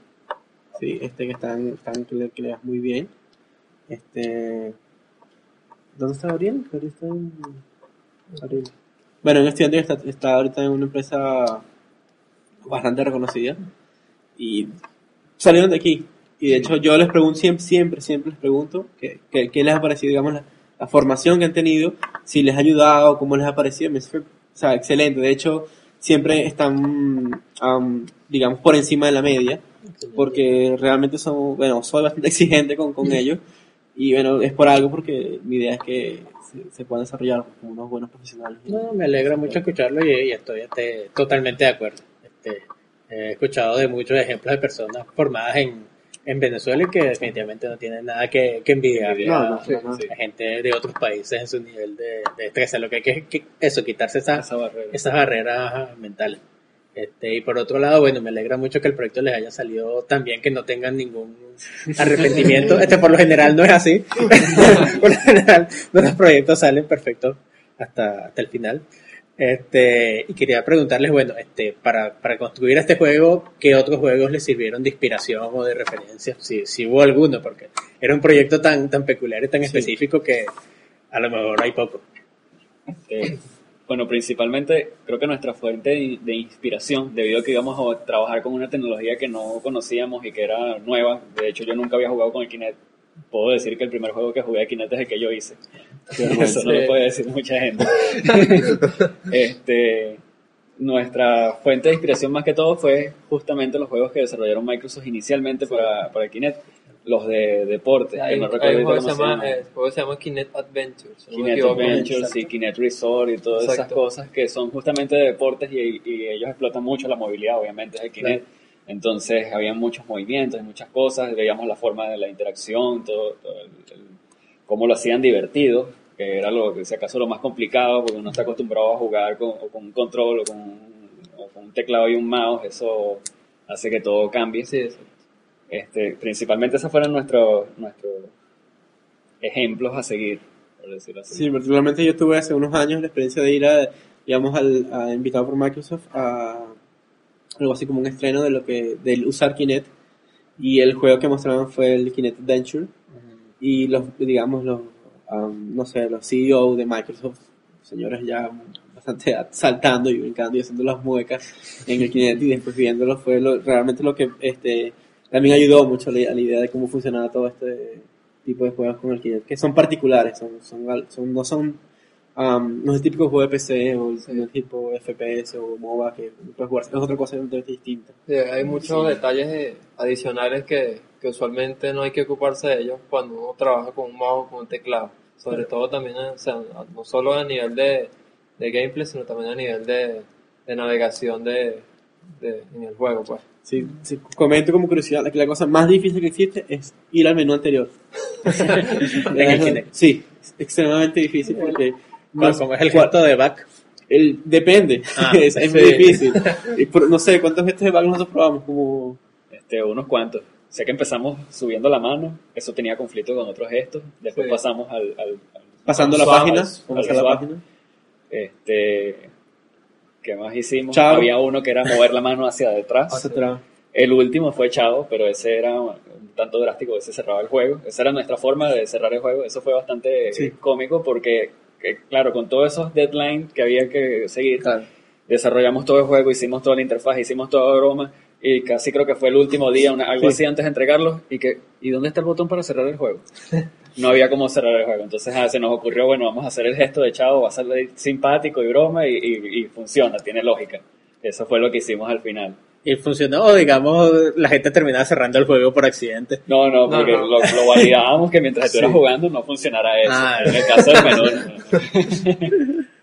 Sí, este que están, están que, le, que le das muy bien. Este, ¿Dónde está Gabriel? Gabriel está en... Gabriel. Bueno, un estudiante que está, está ahorita en una empresa bastante reconocida y salieron de aquí. Y de hecho yo les pregunto, siempre, siempre, siempre les pregunto qué, qué, qué les ha parecido, digamos, la, la formación que han tenido, si les ha ayudado, cómo les ha parecido. Me fue, o sea, excelente. De hecho, siempre están, am, digamos, por encima de la media, porque realmente son, bueno, soy bastante exigente con, con ellos. Y bueno, es por algo porque mi idea es que se, se puedan desarrollar como unos buenos profesionales. No, me alegra mucho escucharlo y, y estoy este, totalmente de acuerdo. Este, He escuchado de muchos ejemplos de personas formadas en, en Venezuela y que definitivamente no tienen nada que, que envidiar a, no, sí, a gente de otros países en su nivel de, de destreza. Lo que hay que es que- eso, quitarse esa, Esa barrera. esas barreras mentales. Este, y por otro lado, bueno, me alegra mucho que el proyecto les haya salido tan bien, que no tengan ningún arrepentimiento. Este por lo general no es así. por lo general, nuestros proyectos salen perfectos hasta, hasta el final. Este, y quería preguntarles, bueno, este, para, para construir este juego, ¿qué otros juegos les sirvieron de inspiración o de referencia? Si, si hubo alguno, porque era un proyecto tan, tan peculiar y tan específico que a lo mejor hay poco. Eh, bueno, principalmente creo que nuestra fuente de, de inspiración, debido a que íbamos a trabajar con una tecnología que no conocíamos y que era nueva, de hecho yo nunca había jugado con el Kinect, puedo decir que el primer juego que jugué de Kinect es el que yo hice. Eso no lo puede decir mucha gente. este, nuestra fuente de inspiración más que todo fue justamente los juegos que desarrollaron Microsoft inicialmente para, para el Kinect, los de deporte, que Hay, no hay recuerdo un juego ahorita que se cómo se llama, llama. el juego se llama Kinect Adventures. no. Adventures y. Kinect Resort y todas esas cosas que son justamente de deportes y, y ellos explotan mucho la movilidad, obviamente, es el Kinect. Entonces había muchos movimientos y muchas cosas, veíamos la forma de la interacción, todo, todo el- el- cómo lo hacían divertido, que era lo que si acaso lo más complicado, porque uno está acostumbrado a jugar con, o con un control o con, un- o con un teclado y un mouse, eso hace que todo cambie. Sí. Este, principalmente esos fueron nuestros nuestros ejemplos a seguir, por decirlo así. Sí, particularmente yo tuve hace unos años la experiencia de ir a, digamos, al, a- invitado por Microsoft a algo así como un estreno de lo que, del usar Kinect y el juego que mostraban fue el Kinect Adventure y los, digamos, los, um, no sé, los CEO de Microsoft, señores ya bastante saltando y brincando y haciendo las muecas en el Kinect y después viéndolo fue lo- realmente lo que este también ayudó mucho a la, a la idea de cómo funcionaba todo este tipo de juegos con el Kinect, que son particulares, son, son, son- no son um, no es el típico juego de PC o el, el tipo FPS o MOBA que puedes jugar, es otra cosa completamente distinta. Sí, hay muchos detalles eh, adicionales que, que usualmente no hay que ocuparse de ellos cuando uno trabaja con un mouse o con un teclado. Sobre todo también, eh, o sea, no solo a nivel de, de gameplay, sino también a nivel de, de navegación de, de- en el juego. Pues. Sí, sí, comento como curiosidad que la cosa más difícil que existe es ir al menú anterior. En el Kinect. Sí, es extremadamente difícil porque no Como, es- el gesto de back. el- depende, Ah, es, es muy difícil. Y por- no sé, ¿cuántos gestos de bug nosotros probamos? Como Este, unos cuantos. Sé que empezamos subiendo la mano, eso tenía conflicto con otros gestos, después Sí. pasamos al, al- al- pasando la Swap, página, al la página. este, ¿qué más hicimos? Chao. Había uno que era mover la mano hacia detrás. Hacia atrás. El último fue Chavo, pero ese era un tanto drástico, ese cerraba el juego. Esa era nuestra forma de cerrar el juego. Eso fue bastante Sí. cómico porque, que, claro, con todos esos deadlines que había que seguir, Claro. desarrollamos todo el juego, hicimos toda la interfaz, hicimos toda broma y casi creo que fue el último día, una- algo Sí. así antes de entregarlo y que, ¿y dónde está el botón para cerrar el juego? No había cómo cerrar el juego, entonces ah, se nos ocurrió, bueno, vamos a hacer el gesto de chavo, va a ser simpático y broma y, y- y funciona, tiene lógica. Eso fue lo que hicimos al final. Y funcionó, o digamos, la gente terminaba cerrando el juego por accidente. No, no, No, porque no. Lo, lo validábamos que mientras estuvieras Sí. jugando no funcionara eso. Ah, en el caso del menú. no.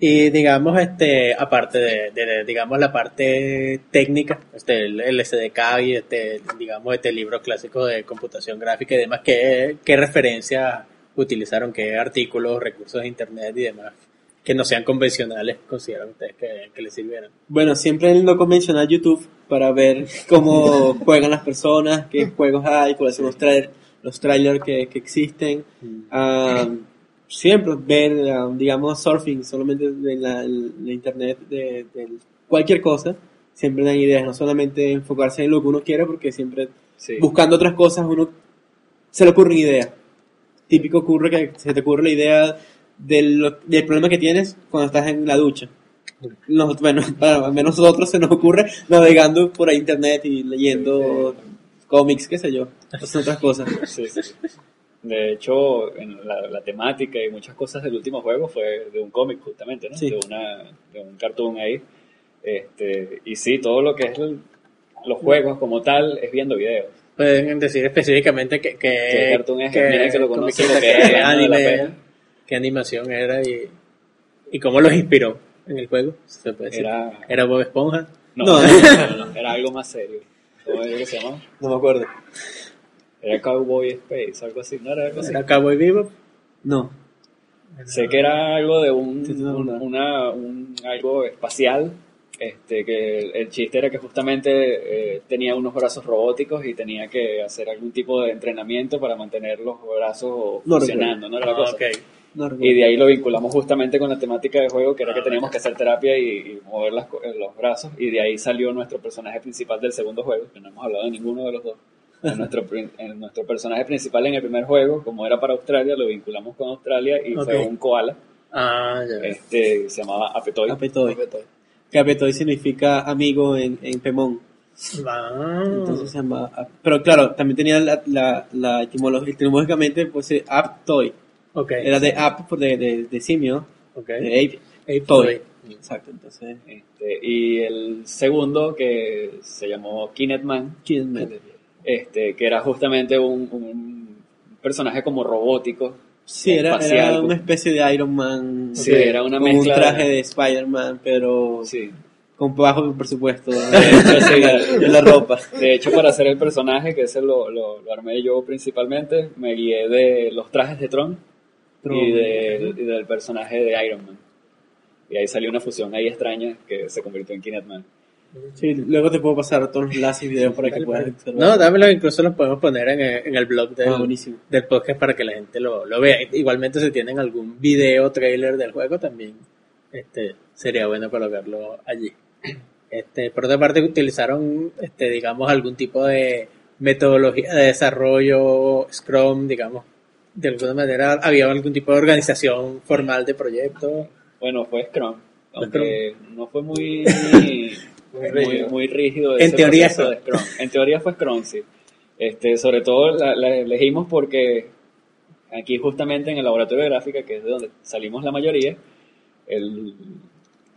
Y digamos, este, aparte de, de- de, digamos, la parte técnica, este, el, el SDK y este, digamos, este libro clásico de computación gráfica y demás, ¿qué, qué referencias utilizaron? ¿Qué artículos, recursos de internet y demás que no sean convencionales consideran ustedes que, que les sirvieran? Bueno, siempre en lo convencional YouTube para ver cómo juegan las personas, qué juegos hay, cuáles son los, tra- los trailers que, que existen. Ah, siempre ver, ah, digamos, surfing solamente en la, en la internet de, de cualquier cosa. Siempre dan ideas, no solamente enfocarse en lo que uno quiere, porque siempre Sí. buscando otras cosas uno se le ocurren ideas. Típico ocurre que se te ocurre la idea del, del problema que tienes cuando estás en la ducha. Nos- bueno, para, al menos nosotros se nos ocurre navegando por ahí internet y leyendo cómics, qué sé yo, otras cosas. De hecho, en la, la temática y muchas cosas del último juego fue de un cómic justamente, ¿no? Sí. De, una, de un cartoon ahí. Este, y sí, todo lo que es el- los juegos como tal es viendo videos. Pueden decir específicamente que, que, ¿Qué cartoon es? Miren que lo conoce, que la anime, qué animación era y, y cómo los inspiró. en el juego? ¿Se puede decir? Era, ¿Era Bob Esponja? no, No. no, no, era algo más serio. ¿Cómo era que se llamaba? No me acuerdo. Era Cowboy Space, algo así, ¿no era algo así? ¿Era Cowboy Bebop? No. Sé que era algo de un, Sí, no, un- no. una, un- algo espacial, este, que el, el chiste era que justamente eh, tenía unos brazos robóticos y tenía que hacer algún tipo de entrenamiento para mantener los brazos No funcionando, ¿no era la Ah, cosa? ok. No recuerdo. Y de ahí lo vinculamos justamente con la temática del juego, que era que teníamos que hacer terapia y, y mover las los brazos, y de ahí salió nuestro personaje principal del segundo juego, que no hemos hablado de ninguno de los dos. En nuestro, en nuestro personaje principal en el primer juego, como era para Australia, lo vinculamos con Australia y fue un koala, Ah, ya ves. este, se llamaba Apetoy. Apetoy. Que Apetoy significa amigo en, en Pemón. Ah, Entonces se llama. Pero claro, también tenía la, la, la etimología. Etimológicamente, pues eh, Aptoy. ok. Era de app, por de, de, de simio. Ok. De ape. Ape Toy. Toy. Exacto, entonces. Este, y el segundo, que se llamó Kinetman, ¿Quién me.? Este, que era justamente un, un personaje como robótico. Sí, era, era una especie de Iron Man. Sí, ok, era una mezcla un traje de- de Spider-Man, pero Sí. con bajo presupuesto hecho, en, sí. la, en la ropa. De hecho, para hacer el personaje, que ese lo, lo, lo armé yo principalmente, me guié de los trajes de Tron, Tron. Y, del, y del personaje de Iron Man. Y ahí salió una fusión ahí extraña que se convirtió en Kinetman. Sí, luego te puedo pasar todos los enlaces y videos para que puedas observar. No, dámelo, incluso los podemos poner en el, en el blog del, Ah, del podcast para que la gente lo, lo vea. Igualmente, si tienen algún video, trailer del juego, también este, sería bueno colocarlo allí. Este, por otra parte, utilizaron, este, digamos, algún tipo de metodología de desarrollo, Scrum, digamos, de alguna manera, había algún tipo de organización formal de proyecto. Bueno, fue Scrum, aunque no fue muy, muy, rígido. muy rígido En teoría de Scrum. En teoría fue Scrum, sí. Este, sobre todo la, la elegimos porque aquí justamente en el laboratorio de gráfica, que es de donde salimos la mayoría, el,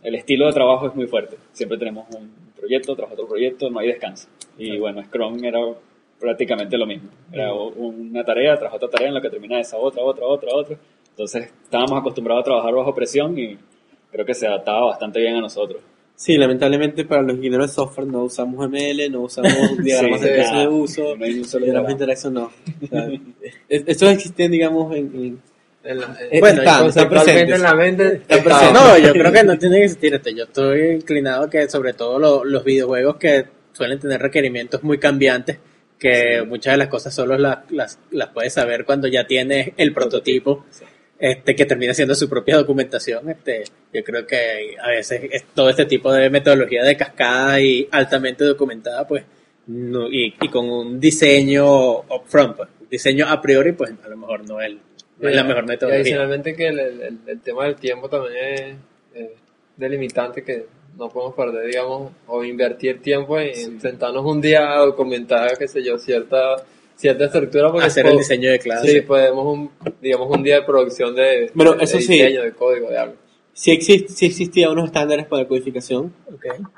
el estilo de trabajo es muy fuerte. Siempre tenemos un proyecto tras otro proyecto, no hay descanso. Y bueno, Scrum era prácticamente lo mismo. Era una tarea tras otra tarea en la que termina esa otra, otra, otra, otra. Entonces estábamos acostumbrados a trabajar bajo presión y creo que se adaptaba bastante bien a nosotros. Sí, lamentablemente para los ingenieros de software no usamos ML, no usamos diagramas Sí, de sí, caso de uso, No hay ni un solo diagramas de interacción no. O sea, es- estos existen, digamos, en, en- En la- Bueno, están, están presentes. en la mente. Están está- presentes. No, yo creo que no tiene que existir. Este, Yo estoy inclinado a que sobre todo lo- los videojuegos que suelen tener requerimientos muy cambiantes, que muchas de las cosas solo las, las, las puedes saber cuando ya tienes el prototipo, este, que termina siendo su propia documentación. Este, yo creo que a veces es todo este tipo de metodología de cascada y altamente documentada, pues, no- y, y con un diseño upfront, pues, diseño a priori, pues a lo mejor no es, no es la mejor Y metodología. adicionalmente que el, el- el tema del tiempo también es eh, delimitante que no podemos perder, digamos, o invertir tiempo en sentarnos un día a documentar, qué sé yo, cierta, cierta estructura. Porque Hacer el diseño de clase. Sí, podemos, un, digamos, un día de producción de, Bueno, de eso sí. diseño, de código, de algo. sí, exist, sí existían unos estándares para codificación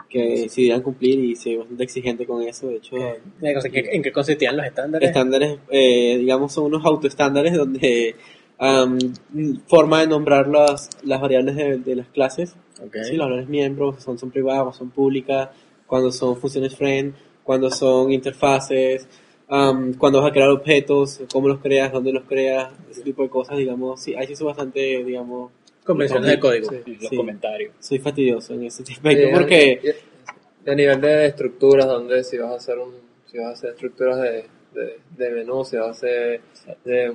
que se debían cumplir y soy bastante exigente con eso. De hecho, ¿En qué, en qué consistían los estándares? estándares, eh, digamos, son unos autoestándares donde am, forma de nombrar las, las variables de, de las clases. Ok. Sí, las variables miembros son, son privadas, son públicas, cuando son funciones friend, cuando son interfaces, am, cuando vas a crear objetos, cómo los creas, dónde los creas, ese tipo de cosas, digamos. Sí, ahí sí soy bastante, digamos, Convenciones de código. Sí. Los Sí. comentarios. soy fastidioso en ese aspecto Sí, porque... y- a nivel de estructuras, donde si vas a hacer un, si vas a hacer estructuras de, de, de menú, si vas a hacer de, de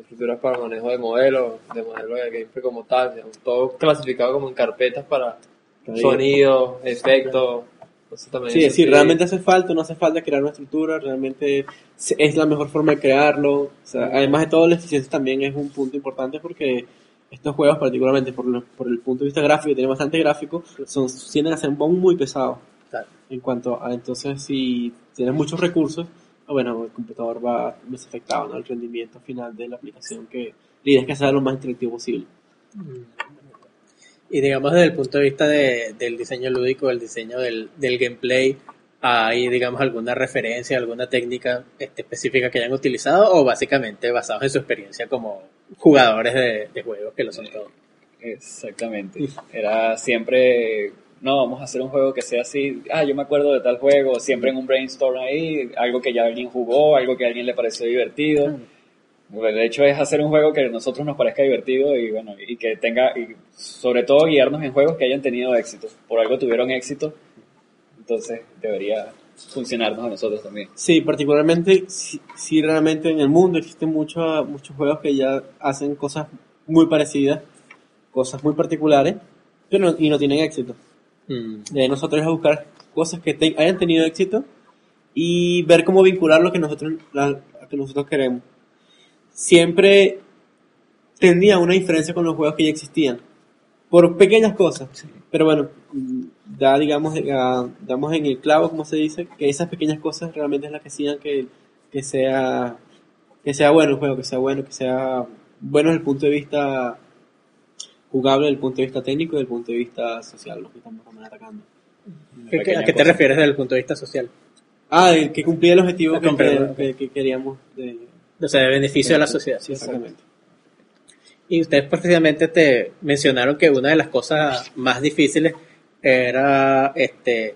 estructuras para manejo de modelos, de modelo de gameplay como tal, digamos, todo clasificado como en carpetas para sonido, efectos. También Sí, eso sí, realmente hace falta, no hace falta crear una estructura, realmente es la mejor forma de crearlo. O sea, además de todo, la eficiencia también es un punto importante porque estos juegos, particularmente por, lo- por el punto de vista gráfico, tienen bastante gráfico, son, tienden a ser muy, muy pesados. Claro. En cuanto a, entonces, si tienes muchos recursos, ah, bueno, el computador va más afectado, ¿no? El rendimiento final de la aplicación, que la idea es que sea lo más interactivo posible. Y digamos desde el punto de vista de- del diseño lúdico, del diseño del, del gameplay, ¿hay digamos alguna referencia, alguna técnica este, específica que hayan utilizado o básicamente basados en su experiencia como jugadores de, de juegos que lo son todos? Exactamente. Era siempre, no, vamos a hacer un juego que sea así. Ah, yo me acuerdo de tal juego, siempre en un brainstorm ahí, algo que ya alguien jugó, algo que a alguien le pareció divertido. Bueno, de hecho es hacer un juego que a nosotros nos parezca divertido y bueno, y que tenga, y sobre todo guiarnos en juegos que hayan tenido éxito. Por algo tuvieron éxito, entonces debería funcionarnos a nosotros también. Sí, particularmente si, si realmente en el mundo existen muchos muchos juegos que ya hacen cosas muy parecidas, cosas muy particulares, pero no- y no tienen éxito. Mm. De ahí nosotros es a buscar cosas que te- hayan tenido éxito y ver cómo vincular lo que nosotros, la- lo que nosotros queremos. Siempre tendía una diferencia con los juegos que ya existían, por pequeñas cosas. Pero bueno, da, digamos, ah, damos en el clavo, como se dice, que esas pequeñas cosas realmente es las que hacían que, que sea que sea bueno el juego, que sea bueno, que sea bueno desde el punto de vista jugable, desde el punto de vista técnico y desde el punto de vista social, lo que estamos atacando. ¿Qué- qué- Pequeña ¿A qué te cosa. refieres desde el punto de vista social? Ah, que cumplía el objetivo Ah, que- que queríamos. De, O sea, de beneficio de la sociedad. Sí, exactamente. Y ustedes precisamente te mencionaron que una de las cosas más difíciles era este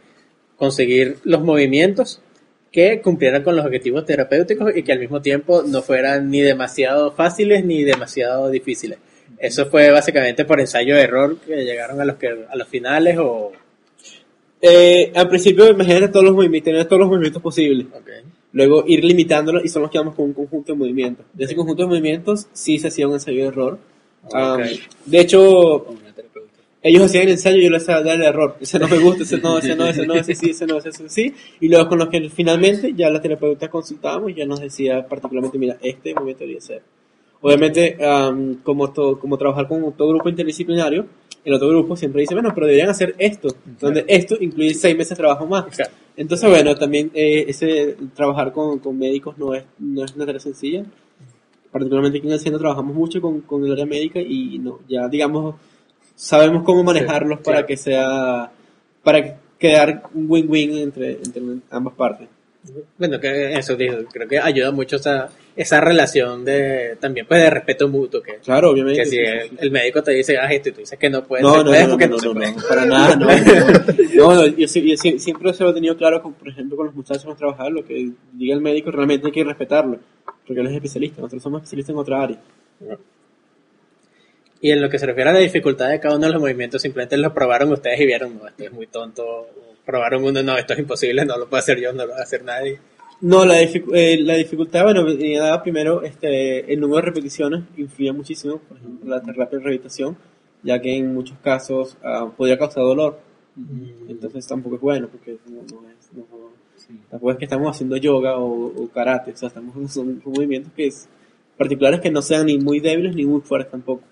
conseguir los movimientos que cumplieran con los objetivos terapéuticos y que al mismo tiempo no fueran ni demasiado fáciles ni demasiado difíciles. Eso fue básicamente por ensayo de error que llegaron a los que a los finales o Eh, al principio, imagínate todos los movimientos, todos los movimientos posibles. Luego ir limitándolos y solo nos quedamos con un conjunto de movimientos. De ese conjunto de movimientos sí se hacía un ensayo de error. Um, de hecho, ellos hacían el ensayo y yo les daba el error. Ese no me gusta, ese no, ese no, ese no, ese sí, ese no, ese sí. Y luego con los que finalmente ya la terapeuta consultábamos y ya nos decía particularmente, mira, este movimiento debería ser. Obviamente, um, como, to- como trabajar con todo grupo interdisciplinario, el otro grupo siempre dice, bueno, pero deberían hacer esto, donde esto incluye seis meses de trabajo más. Claro. Entonces, bueno, también eh, ese trabajar con, con médicos no es, no es una tarea sencilla. Particularmente aquí en el centro trabajamos mucho con, con el área médica y no, ya digamos, sabemos cómo manejarlos para claro. que sea, para quedar un win-win entre, entre ambas partes. Bueno, que eso digo, creo que ayuda mucho esa, esa relación de también pues de respeto mutuo que, Claro, obviamente. que si el, médico te dice haz esto y tú dices que no puedes, No, se no, puede no, no, porque no, no se puede. para nada, no. No, no, yo, yo siempre se lo he tenido claro, con, por ejemplo, con los muchachos que trabajar, lo que diga el médico realmente hay que respetarlo, porque él es especialista, nosotros somos especialistas en otra área. Y en lo que se refiere a la dificultad de cada uno de los movimientos, simplemente lo probaron ustedes y vieron, no, esto es muy tonto. Probaron uno, no, esto es imposible, no lo puedo hacer yo, no lo va a hacer nadie. No, la, dificu- eh, la dificultad, bueno, dada primero, este, el número de repeticiones influía muchísimo, por ejemplo, la terapia de rehabilitación, ya que en muchos casos ah, podría causar dolor, entonces tampoco es bueno, porque no, no es, no- tampoco es que estamos haciendo yoga o, o karate, o sea, estamos son, son movimientos que es, particulares que no sean ni muy débiles ni muy fuertes tampoco.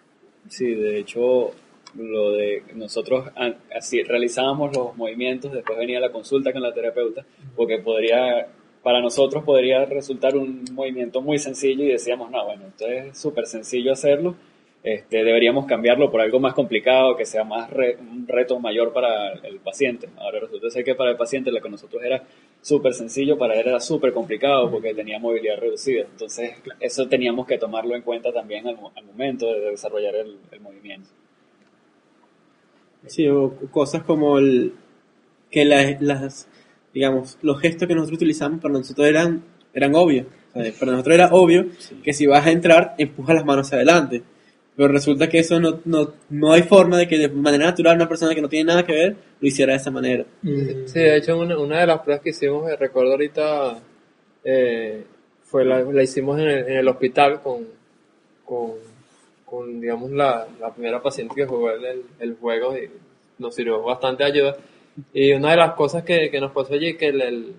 Sí, de hecho, lo de nosotros a- así realizábamos los movimientos, después venía la consulta con la terapeuta, porque podría, para nosotros podría resultar un movimiento muy sencillo y decíamos, no, bueno, esto es súper sencillo hacerlo, este, deberíamos cambiarlo por algo más complicado, que sea más re- un reto mayor para el paciente. Ahora resulta ser que para el paciente lo que nosotros era súper sencillo, para él era súper complicado porque tenía movilidad reducida. Entonces, eso teníamos que tomarlo en cuenta también al, mo- al momento de desarrollar el movimiento. Sí, o cosas como el, que la- las, digamos, los gestos que nosotros utilizamos para nosotros eran, eran obvios. O sea, para nosotros era obvio que si vas a entrar, empuja las manos hacia adelante. Pero resulta que eso no, no, no hay forma de que de manera natural una persona que no tiene nada que ver lo hiciera de esa manera. Sí, de hecho, una, una de las pruebas que hicimos, eh, recuerdo ahorita, eh, fue la, la hicimos en el, en el hospital con, con, con, digamos, la, la primera paciente que jugó el, el- juego y nos sirvió bastante ayuda. Y una de las cosas que, que nos pasó allí, que el, el-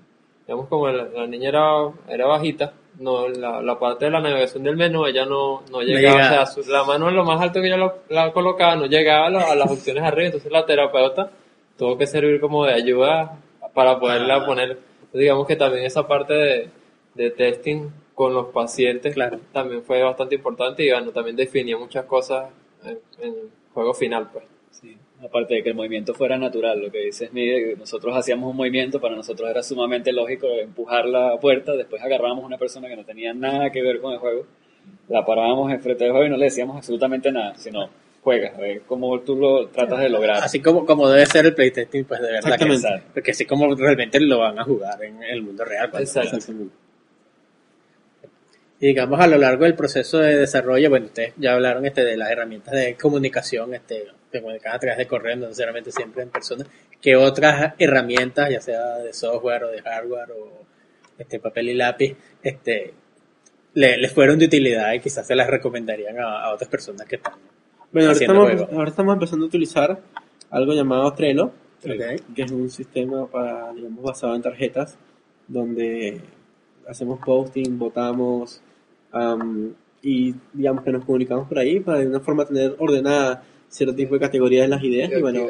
digamos, como la, la niña era, era bajita, no, la, la parte de la navegación del menú, ella no, no llegaba, llegaba. o sea, su- la mano en lo más alto que ella lo- la colocaba no llegaba a, a las opciones arriba, entonces la terapeuta tuvo que servir como de ayuda para poderla Ah. poner, digamos que también esa parte de, de testing con los pacientes Claro. también fue bastante importante y bueno, también definía muchas cosas en, en el juego final pues. Sí, aparte de que el movimiento fuera natural, lo que dices, mire, nosotros hacíamos un movimiento, para nosotros era sumamente lógico empujar la puerta, después agarrábamos a una persona que no tenía nada que ver con el juego, la parábamos enfrente del juego y no le decíamos absolutamente nada, sino juegas, a ver cómo tú lo tratas de lograr. Así como, como debe ser el playtesting, pues de verdad que. Porque así como realmente lo van a jugar en el mundo real. pues. Exacto. Y digamos a lo largo del proceso de desarrollo, bueno, ustedes ya hablaron este de las herramientas de comunicación, este, de comunicar a través de correo, no necesariamente siempre en persona, que otras herramientas, ya sea de software o de hardware o este papel y lápiz, este le- les fueron de utilidad y quizás se las recomendarían a, a otras personas que están Bueno, ahora estamos, juegos. ahora estamos empezando a utilizar algo llamado Trello, que es un sistema para, digamos, basado en tarjetas, donde hacemos posting, votamos am, y digamos que nos comunicamos por ahí para de una forma tener ordenada cierto tipo de categorías en las ideas y bueno,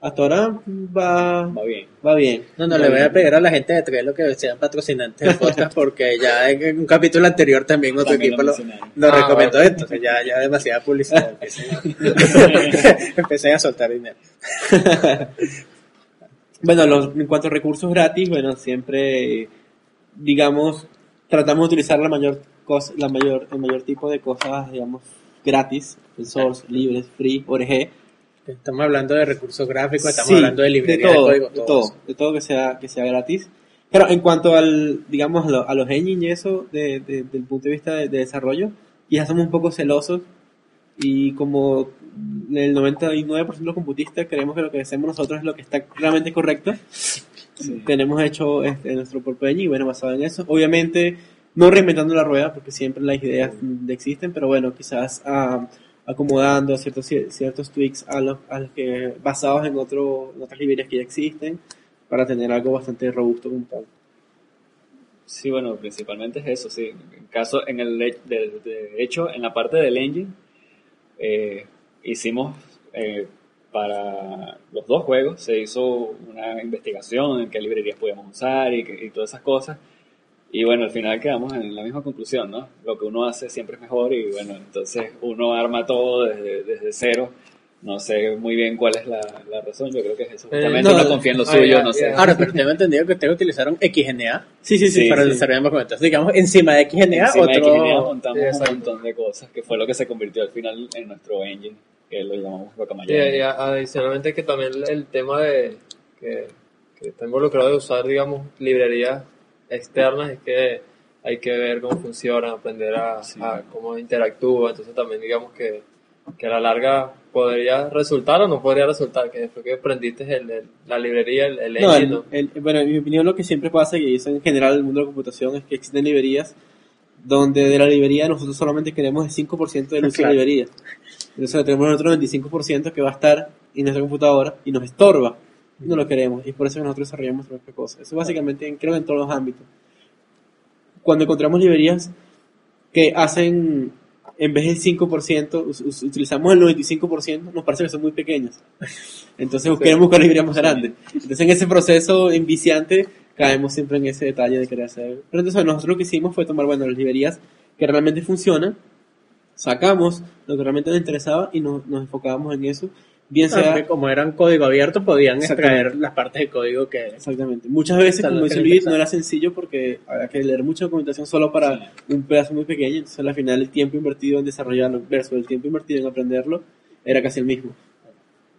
hasta ahora va, Va bien. va bien. No, no, Va le voy a pedir a la gente de Trello que sean patrocinantes del podcast porque ya en un capítulo anterior también otro También equipo lo Ah, recomendó bueno. esto, entonces ya, ya demasiada publicidad. Empecé, empecé a soltar dinero. Bueno, los, en cuanto a recursos gratis, bueno, siempre, digamos, tratamos de utilizar la mayor cosa, la mayor, el mayor tipo de cosas, digamos, gratis, open source, libres, free, ORG. Estamos hablando de recursos gráficos, estamos Sí, hablando de librería de, todo, código, de todo de todo que sea, que sea gratis. Pero en cuanto al, digamos, a, lo- a los engines y eso, de, de- del punto de vista de, de desarrollo, ya somos un poco celosos y como el 99% de los computistas creemos que lo que hacemos nosotros es lo que está realmente correcto. Tenemos hecho este, nuestro propio engine bueno, basado en eso. Obviamente, no reinventando la rueda, porque siempre las ideas existen, pero bueno, quizás acomodando ciertos, ciertos tweaks a los, a los que, basados en, otro, otras librerías que ya existen, para tener algo bastante robusto como tal. Sí, bueno, principalmente es eso, sí. En caso, en el de, de- hecho, en la parte del engine, eh, hicimos eh, para los dos juegos, se hizo una investigación en qué librerías podíamos usar y, y todas esas cosas. Y bueno, al final quedamos en la misma conclusión, ¿no? Lo que uno hace siempre es mejor y bueno, entonces uno arma todo desde, desde cero. No sé muy bien cuál es la, la razón, yo creo que es eso. Eh, Justamente no, uno confía en lo ah, suyo, no sé. Ahora, pero tengo entendido que ustedes utilizaron XNA Sí, sí, sí. Sí, para sí. desarrollar más documentos. Digamos, encima de XNA, Encima de otro... XNA montamos Sí, un montón de cosas, que fue lo que se convirtió al final en nuestro engine, que lo llamamos Y, Guacamaya. y adicionalmente que también el tema de que, que está involucrado de usar, digamos, librerías externas es que hay que ver cómo funcionan, aprender a, Sí. a cómo interactúa, entonces también digamos que, que a la larga podría resultar o no podría resultar, que después que aprendiste el, el- la librería, el, el No, engine, el- ¿no? el- bueno, en mi opinión lo que siempre pasa, y eso en general en el mundo de la computación, es que existen librerías donde de la librería nosotros solamente queremos el 5% del uso de Claro. la librería. Entonces tenemos el otro 95% que va a estar en nuestra computadora y nos estorba. No lo queremos. Y es por eso que nosotros desarrollamos nuestra cosa. Eso básicamente en- creo que en todos los ámbitos. Cuando encontramos librerías que hacen, en vez del 5%, us- us- utilizamos el 95%, nos parece que son muy pequeñas. Entonces queremos buscar librerías más grandes. Entonces en ese proceso enviciante caemos siempre en ese detalle de querer hacer. Pero entonces nosotros lo que hicimos fue tomar, bueno, las librerías que realmente funcionan, sacamos lo que realmente nos interesaba y nos, nos enfocábamos en eso. Bien sea... Como eran código abierto, podían extraer las partes de código que... Exactamente. Muchas veces, como dice Luis, no era sencillo porque había que leer mucha documentación solo para un pedazo muy pequeño. Entonces, al final, el tiempo invertido en desarrollarlo versus el tiempo invertido en aprenderlo era casi el mismo.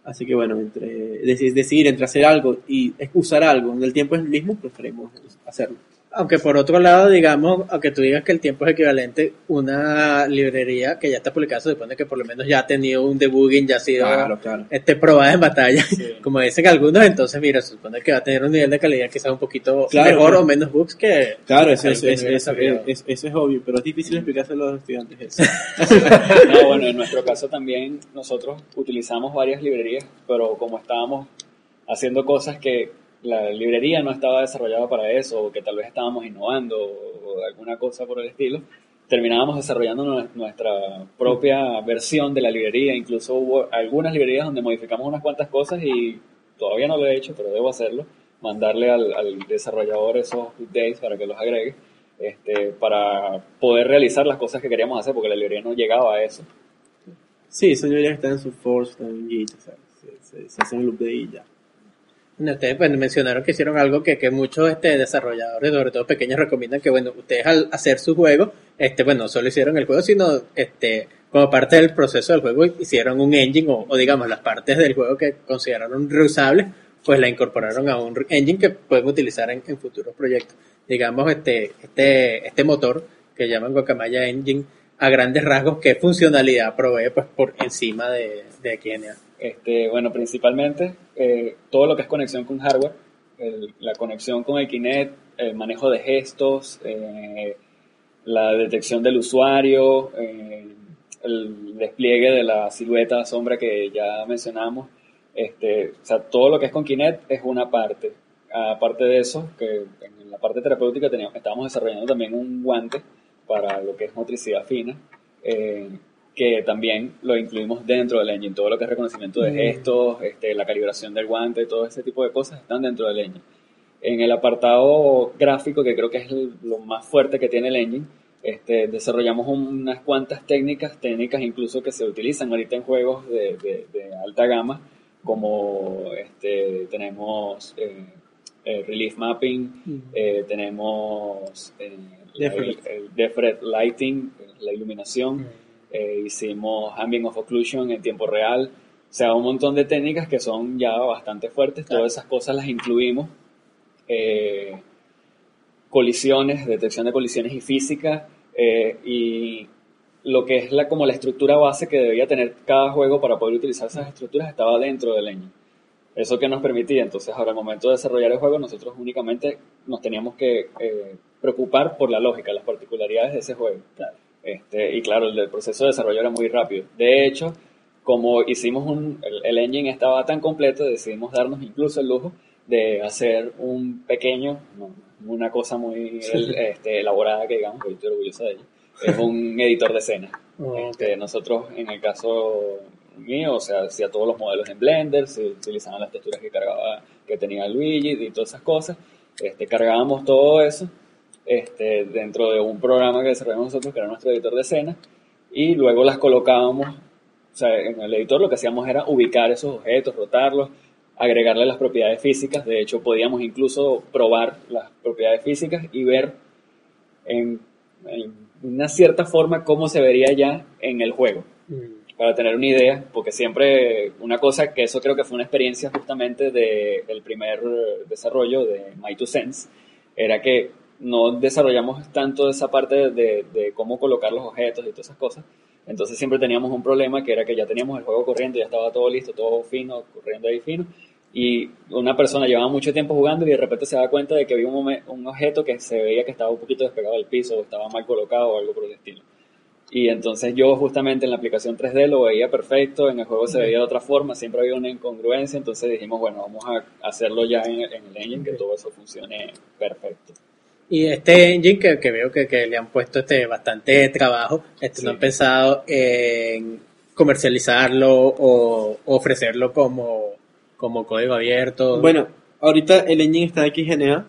Así que, bueno, entre deci- decidir entre hacer algo y usar algo en el tiempo es el mismo, preferimos hacerlo. Aunque por otro lado, digamos, aunque tú digas que el tiempo es equivalente, una librería que ya está publicada se supone que por lo menos ya ha tenido un debugging, ya ha sido claro. este, probada en batalla, como dicen algunos, entonces mira, se supone que va a tener un nivel de calidad quizás un poquito Claro, mejor claro. o menos bugs que... Claro, eso, Algo es, es- es- es obvio, pero es difícil explicárselo a los estudiantes. Eso. No, bueno, en nuestro caso también nosotros utilizamos varias librerías, pero como estábamos haciendo cosas que la librería no estaba desarrollada para eso, o que tal vez estábamos innovando, o alguna cosa por el estilo, terminábamos desarrollando nue- nuestra propia versión de la librería. Incluso hubo algunas librerías donde modificamos unas cuantas cosas y todavía no lo he hecho, pero debo hacerlo. Mandarle al, al desarrollador esos updates para que los agregue, este, para poder realizar las cosas que queríamos hacer, porque la librería no llegaba a eso. Sí, son librerías que están en su Force, están en Git, se, se- se hacen el update y ya. Bueno, Ustedes pues, mencionaron que hicieron algo que, que muchos este, desarrolladores, sobre todo pequeños, recomiendan que, bueno, ustedes al hacer su juego, este, bueno, no solo hicieron el juego, sino este, como parte del proceso del juego hicieron un engine o, o digamos las partes del juego que consideraron reusables, pues la incorporaron a un engine que pueden utilizar en, futuros proyectos. Digamos, este, este, este motor que llaman Guacamaya Engine, a grandes rasgos, ¿qué funcionalidad provee pues por encima de, de XNA? Este, bueno, principalmente eh, todo lo que es conexión con hardware, la conexión con el Kinect, el manejo de gestos, eh, la detección del usuario, eh, el despliegue de la silueta sombra que ya mencionamos. Este, o sea, todo lo que es con Kinect es una parte. Aparte de eso, que en la parte terapéutica teníamos, estábamos desarrollando también un guante para lo que es motricidad fina, que también lo incluimos dentro del engine. Todo lo que es reconocimiento de gestos, este, la calibración del guante, todo ese tipo de cosas están dentro del engine. En el apartado gráfico, que creo que es el- lo más fuerte que tiene el engine, este, desarrollamos unas cuantas técnicas, técnicas incluso que se utilizan ahorita en juegos de, de- de alta gama, como este, tenemos eh, eh, relief mapping, eh, tenemos eh, Defred. el Defred lighting, la iluminación, eh, hicimos ambient of occlusion en tiempo real, o sea, un montón de técnicas que son ya bastante fuertes, Claro. todas esas cosas las incluimos. Eh, colisiones, detección de colisiones y física, eh, y lo que es la, como la estructura base que debía tener cada juego para poder utilizar esas estructuras estaba dentro del engine. Eso que nos permitía, entonces ahora al momento de desarrollar el juego nosotros únicamente nos teníamos que eh, preocupar por la lógica, las particularidades de ese juego. Este, y claro, el del proceso de desarrollo era muy rápido. De hecho, como hicimos un, el, el engine estaba tan completo, decidimos darnos incluso el lujo de hacer un pequeño, una cosa muy el- este, elaborada que digamos, que yo estoy orgulloso de ella, es un editor de escena. Este, nosotros, en el caso mío, o sea, hacía todos los modelos en Blender, se utilizaban las texturas que cargaba, que tenía Luigi y todas esas cosas. Este, cargábamos todo eso este, dentro de un programa que desarrollamos nosotros, que era nuestro editor de escena, y luego las colocábamos, o sea, en el editor lo que hacíamos era ubicar esos objetos, rotarlos, agregarle las propiedades físicas, de hecho podíamos incluso probar las propiedades físicas y ver en, en una cierta forma cómo se vería ya en el juego. Mm, para tener una idea, porque siempre una cosa que eso creo que fue una experiencia justamente del primer eh, desarrollo de My Two Sense, era que no desarrollamos tanto esa parte de, de cómo colocar los objetos y todas esas cosas, entonces siempre teníamos un problema que era que ya teníamos el juego corriendo, ya estaba todo listo, todo fino, corriendo ahí fino, y una persona llevaba mucho tiempo jugando y de repente se da cuenta de que había un objeto que se veía que estaba un poquito despegado del piso o estaba mal colocado o algo por el estilo. Y entonces yo justamente en la aplicación 3D lo veía perfecto, en el juego se veía de otra forma, siempre había una incongruencia, entonces dijimos, bueno, vamos a hacerlo ya en, en el engine, que todo eso funcione perfecto. Y este engine que, que veo que, que le han puesto este bastante trabajo, este, ¿no Sí. han pensado en comercializarlo o ofrecerlo como, como código abierto? Bueno, ahorita el engine está en XGNA.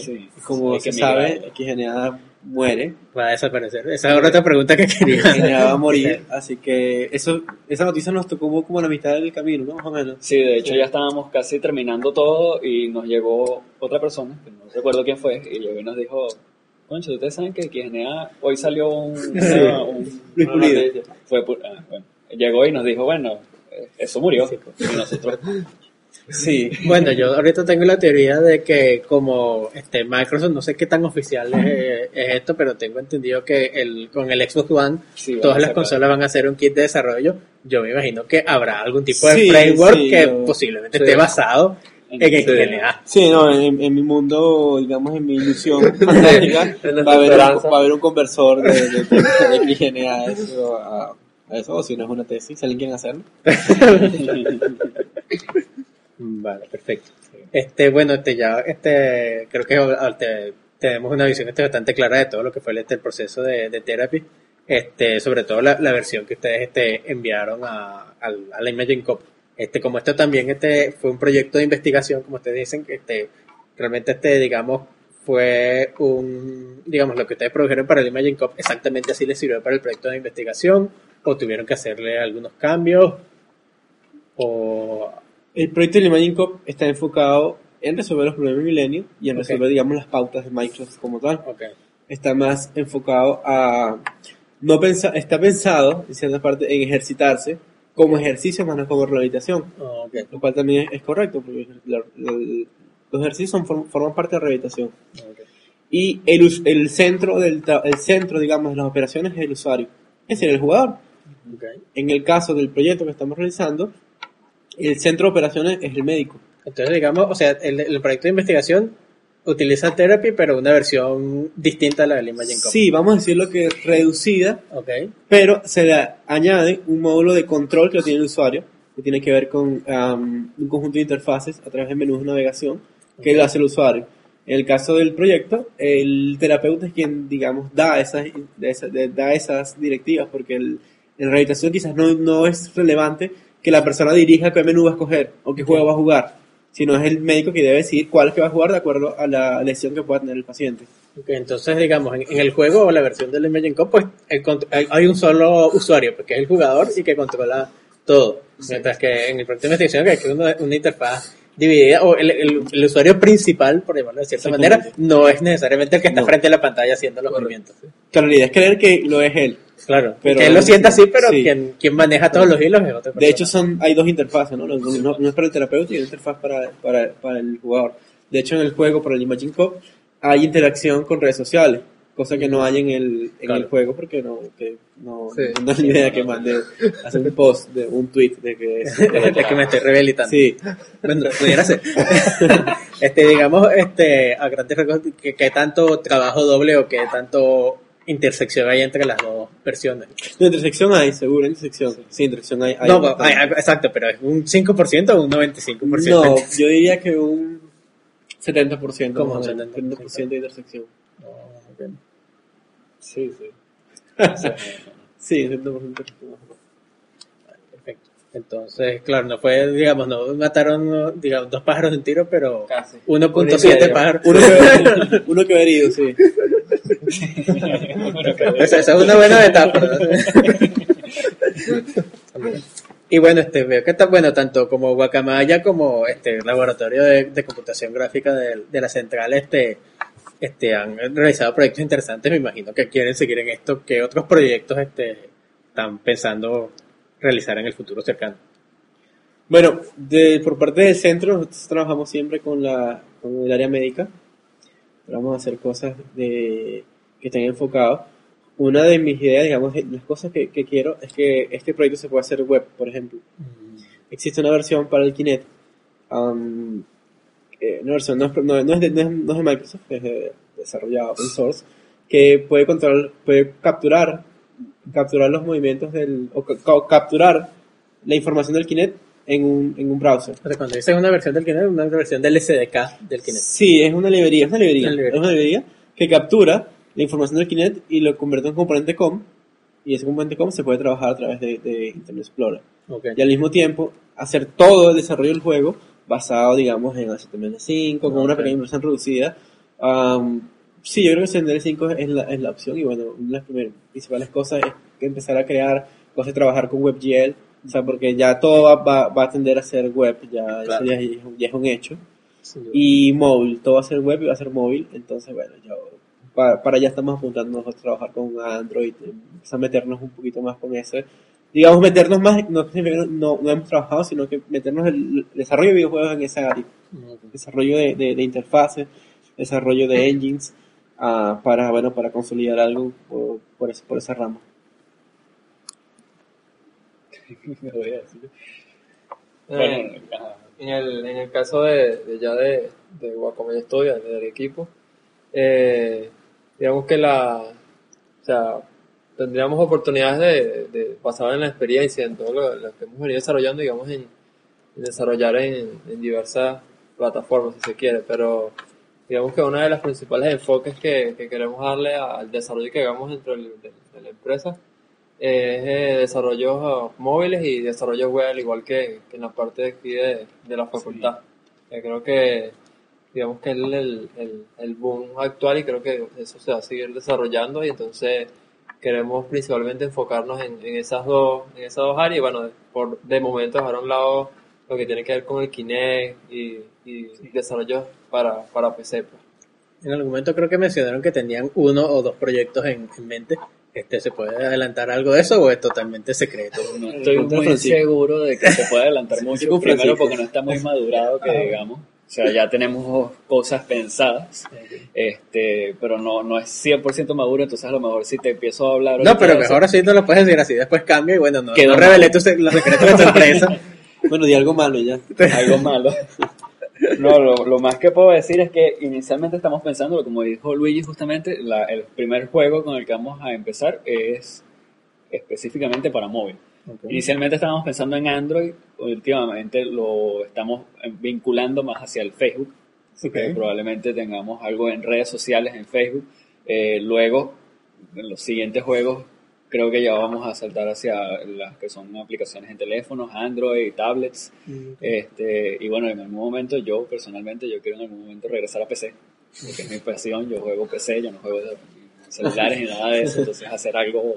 Sí, Como hay se sabe. XGNA muere. va a desaparecer. Esa es otra pregunta que quería. XGNA va a morir. Así que eso, esa noticia nos tocó como a la mitad del camino, ¿no? Más o menos. Sí, de hecho ya estábamos casi terminando todo y nos llegó otra persona, que no recuerdo quién fue, y llegó y nos dijo, concho, ustedes saben que XNA hoy salió un... una- un- Luis Pulido. noticia". Fue, ah, bueno. Llegó y nos dijo, bueno, eh, eso murió. Y nosotros, Sí. Bueno, yo ahorita tengo la teoría de que como este Microsoft, no sé qué tan oficial es, es esto, pero tengo entendido que el, con el Xbox One Sí, todas las consolas van a hacer un kit de desarrollo. Yo me imagino que habrá algún tipo de Sí, framework sí, que yo- posiblemente esté basado en. XGNA. Sí, no, en, en mi mundo, digamos, en mi ilusión fantástica, va, a haber va a haber un conversor de, de, de XGNA a eso, a, a eso, o si no es una tesis, si alguien quiere hacerlo. Vale, perfecto. Este, bueno, este ya, este, creo que te- tenemos una visión este, bastante clara de todo lo que fue este, el proceso de, de therapy, este, sobre todo la, la versión que ustedes este, enviaron a, a la Imagine Cop. Este, como esto también este, fue un proyecto de investigación, como ustedes dicen, que este, realmente este, digamos, fue un, digamos, lo que ustedes produjeron para el Imagine Cop, exactamente así les sirvió para el proyecto de investigación, o tuvieron que hacerle algunos cambios, o El proyecto de Imagine Cop está enfocado en resolver los problemas de Milenio y en resolver, digamos, las pautas de Microsoft como tal. ok. Está más enfocado a no pensa, está pensado, en cierta parte, en ejercitarse como ejercicio más no como rehabilitación. Oh, ok. Lo cual también es, correcto, porque la- la- los ejercicios son, form- forman parte de la rehabilitación. Ok. Y el, el centro, del, el centro, digamos, de las operaciones es el usuario, es decir, el jugador. En el caso del proyecto que estamos realizando, el centro de operaciones es el médico. Entonces, digamos, o sea, el, el proyecto de investigación utiliza Therapy, pero una versión distinta a la del Imagine Cop. Sí, vamos a decirlo que reducida, Ok. pero se le añade un módulo de control que lo tiene el usuario, que tiene que ver con am, un conjunto de interfaces a través de menús de navegación que lo hace el usuario. En el caso del proyecto, el terapeuta es quien, digamos, da esas, da esas directivas, porque el- en rehabilitación quizás no, no es relevante que la persona dirija qué menú va a escoger o qué juego va a jugar, sino es el médico que debe decidir cuál es que va a jugar de acuerdo a la lesión que pueda tener el paciente. Ok, entonces, digamos, en, en el juego o la versión del Imagine Cop, pues el contr- hay, hay un solo usuario, porque es el jugador y que controla todo. Mientras que en el proyecto de investigación, que hay una, una interfaz dividida, o el, el- el usuario principal, por llamarlo de cierta manera, no es necesariamente el que está No. frente a la pantalla haciendo los movimientos. Claro, la idea es creer que lo es él. Claro, Pero- que él lo sienta así, pero sí. quien, quien maneja todos los hilos es otra persona. De hecho, son, hay dos interfaces, ¿no? No, no- no es para el terapeuta y una interfaz para, para, para el jugador. De hecho, en el juego, por el Imagine Cop, hay interacción con redes sociales, cosa que no hay en el, en Claro. el juego porque no, que no, Sí. no es la idea que mande hacer un post, de un tweet de que es- es que me estoy rehabilitando. Sí, Bueno, pudiera ser. este, digamos, este, a grandes rasgos, que, que tanto trabajo doble o que tanto intersección hay entre las dos versiones. de intersección hay, seguro, intersección. Sí, intersección hay. hay no, hay- exacto, pero es un 5% o un 95%. No, yo diría que un 70%. ¿Cómo más o un menos, 70%? 70% de intersección. Sí, sí. Sí, 70% de intersección. Perfecto. Entonces, claro, no fue, digamos, no mataron, digamos, dos pájaros de un tiro, pero Casi. 1.7 pájaros. Uno que, uno que herido, sí. Esa, esa es una buena metáfora. y bueno, este, veo que está, bueno, tanto como Guacamaya como este laboratorio de, de computación gráfica de, de la central, este, este, han realizado proyectos interesantes. Me imagino que quieren seguir en esto. ¿Qué otros proyectos este, están pensando realizar en el futuro cercano? Bueno, de, por parte del centro, nosotros trabajamos siempre con, la, con el área médica. Vamos a hacer cosas de, que estén enfocados. Una de mis ideas, digamos, de las cosas que, que quiero es que este proyecto se pueda hacer web, por ejemplo. Existe una versión para el Kinect. um, eh, una versión no es, no, no es de, no es- no es de Microsoft, es de, desarrollada open source, que puede, controlar, puede capturar, capturar los movimientos del, o ca- ca- capturar la información del Kinect en un, en un browser. O sea, cuando dices una versión del Kinect, una versión del SDK del Kinect. Sí, es una librería, es una librería, Una librería. es una librería que captura la información del Kinect y lo convierte en componente COM y ese componente COM se puede trabajar a través de, de Internet Explorer. Ok. Y al mismo tiempo hacer todo el desarrollo del juego basado, digamos, en HTML5 con una Ok. pequeña reducida. Am, sí, yo creo que HTML5 es la, es la opción y bueno, una de las primeras, principales cosas es que empezar a crear cosas trabajar con WebGL, o sea, porque ya todo va, va, va a tender a ser web, ya, Claro. ya, es un- ya es un hecho. Duda. Y móvil, todo va a ser web y va a ser móvil, entonces bueno, yo, para, para allá estamos apuntándonos a trabajar con Android, empezar a meternos un poquito más con ese, digamos meternos más, no, no, no hemos trabajado, sino que meternos el, desarrollo de videojuegos en esa área, desarrollo de, de, de interfaces, desarrollo de engines, ah, para, bueno, para consolidar algo por, por, ese- por esa rama. me voy a decir. Eh, Bueno, en, el, en el caso de, de ya de, de Guacamaya Studio, del equipo, eh, digamos que la, o sea, tendríamos oportunidades de, de basado en la experiencia, en todo lo, lo que hemos venido desarrollando, digamos, en, en desarrollar en, en diversas plataformas, si se quiere, pero digamos que uno de los principales enfoques que, que queremos darle al desarrollo que hagamos dentro del- de, de la empresa es eh, desarrollos móviles y desarrollos web, al igual que, que en la parte de aquí de, de la facultad. Eh, creo que, digamos que es el, el, el boom actual y creo que eso se va a seguir desarrollando y entonces queremos principalmente enfocarnos en, en esas dos en esas dos áreas y bueno, de, por, de momento dejar a un lado lo que tiene que ver con el Kinect y, y desarrollos para, para PC. pues. En algún momento creo que mencionaron que tenían uno o dos proyectos en, en mente. Este, ¿Se puede adelantar algo de eso o es totalmente secreto? No estoy muy seguro de que se puede adelantar mucho, primero porque no está muy madurado, que digamos. O sea, ya tenemos cosas pensadas, este, pero no, no es 100% maduro, entonces a lo mejor si te empiezo a hablar... No, pero mejor así no lo puedes decir así, después cambia y bueno, no, Quedó no revelé tus- los secretos de tu empresa. Bueno, di algo malo ya. algo malo. No, lo, lo más que puedo decir es que inicialmente estamos pensando, como dijo Luigi justamente, la- el primer juego con el que vamos a empezar es específicamente para móvil. Inicialmente estábamos pensando en Android, últimamente lo estamos vinculando más hacia el Facebook, así que Ok. probablemente tengamos algo en redes sociales, en Facebook. Eh, luego, en los siguientes juegos, creo que ya vamos a saltar hacia las que son aplicaciones en teléfonos, Android, tablets. Este, y bueno, en algún momento yo personalmente, yo quiero en algún momento regresar a PC, porque es mi pasión, yo juego PC, yo no juego celulares ni nada de eso, entonces hacer algo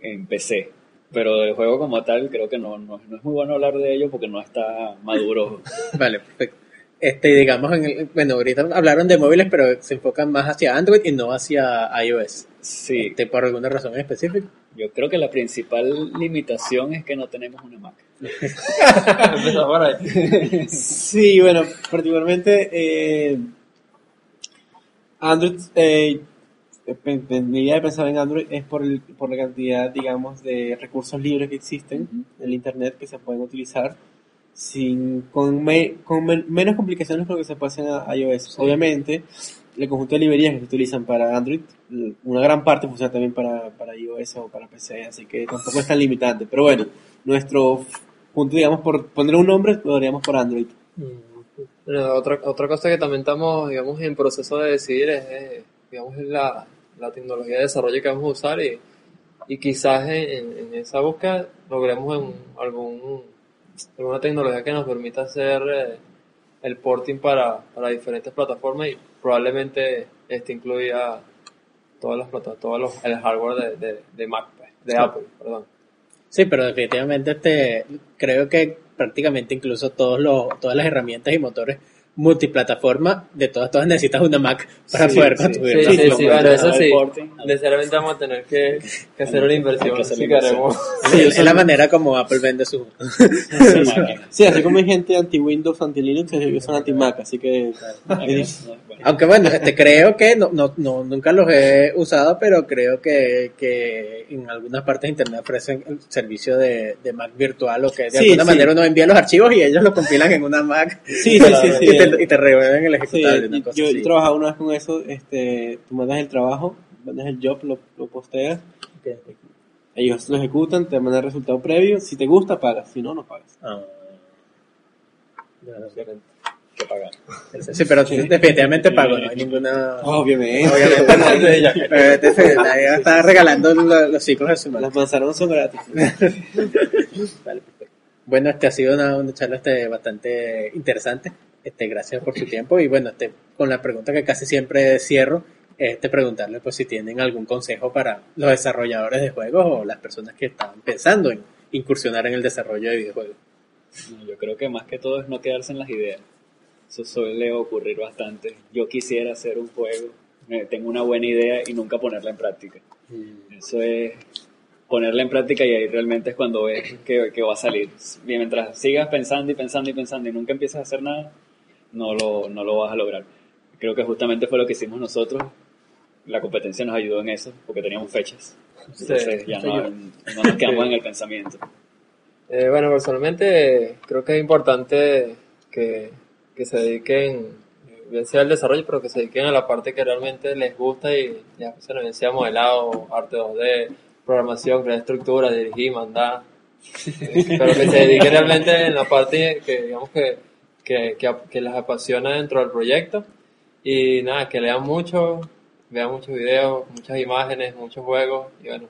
en PC. Pero del juego como tal, creo que no, no, no es muy bueno hablar de ello porque no está maduro. Vale, perfecto. Este, digamos, en el- bueno, ahorita hablaron de móviles, pero se enfocan más hacia Android y no hacia iOS. Sí, Este, por alguna razón en específico. yo creo que la principal limitación es que no tenemos una Mac. Sí, bueno, particularmente eh, Android, eh, idea de pensar en Android es por, el- por la cantidad, digamos, de recursos libres que existen Ujú. en el Internet que se pueden utilizar sin con, me- con men- menos complicaciones que lo que se hacer en iOS. Obviamente, el conjunto de librerías que se utilizan para Android, una gran parte funciona también para, para iOS o para PC, así que tampoco es tan limitante. Pero bueno, nuestro punto, digamos, por poner un nombre, lo haríamos por Android. Bueno, otra, otra cosa que también estamos, digamos, en proceso de decidir es, eh, digamos, la, la tecnología de desarrollo que vamos a usar y, y quizás en, esa búsqueda logremos en algún, alguna tecnología que nos permita hacer eh, el porting para, para diferentes plataformas y probablemente este incluya todas las plataformas, todos los, el hardware de, de, de Mac, pues, de Apple, perdón. Sí, pero definitivamente este, creo que prácticamente incluso todos los, todas las herramientas y motores multiplataforma, de todas, todas necesitas una Mac para Sí, poder sí, construir. Sí, sí, sí, bueno, eso sí. Necesariamente vamos a tener que, que hacer una inversión que hacer si queremos. Sí, es la manera como Apple vende su... Su máquina. Sí, así como hay gente anti-Windows, anti-Linux, ellos son anti-Mac, así que... Aunque bueno, este, creo que no, no, no, nunca los he usado, pero creo que, que en algunas partes de internet ofrecen el servicio de, de Mac virtual o que de Sí, alguna sí. manera uno envía los archivos y ellos los compilan en una Mac Sí, sí, sí, sí. y, te, y te revuelven el ejecutable. una cosa yo he trabajado una vez con eso, este, tú mandas el trabajo, mandas el job, lo, lo posteas, ellos lo ejecutan, te mandan el resultado previo, si te gusta pagas, si no, no pagas. Ah. Ya. Que pagar. Sí, pero definitivamente pago, no hay ninguna... Obviamente. Obviamente nadie, obviamente nadie está regalando lo- los ciclos de su madre. Las manzanas son gratis. Vale, perfecto. Bueno, este ha sido una, una charla este, bastante interesante. Este, gracias por su tiempo. Y bueno, este, con la pregunta que casi siempre cierro, este, preguntarle pues si tienen algún consejo para los desarrolladores de juegos o las personas que están pensando en incursionar en el desarrollo de videojuegos. No, Yo creo que más que todo es no quedarse en las ideas. Eso suele ocurrir bastante. Yo quisiera hacer un juego, eh, tengo una buena idea y nunca ponerla en práctica. Eso es ponerla en práctica y ahí realmente es cuando ves que, que va a salir. Y mientras sigas pensando y pensando y pensando y nunca empiezas a hacer nada, no lo, no lo vas a lograr. Creo que justamente fue lo que hicimos nosotros. La competencia nos ayudó en eso, porque teníamos fechas. Entonces Sí, ya sí, no, no nos quedamos en el pensamiento. Eh, bueno, personalmente creo que es importante que, que se dediquen, bien sea al desarrollo, pero que se dediquen a la parte que realmente les gusta y ya se bien sea modelado, arte 2D, programación, crear estructuras, dirigir, mandar, pero que se dediquen realmente en la parte que digamos que, que, que, que les apasiona dentro del proyecto. Y nada, que lean mucho, vean muchos videos, muchas imágenes, muchos juegos y bueno,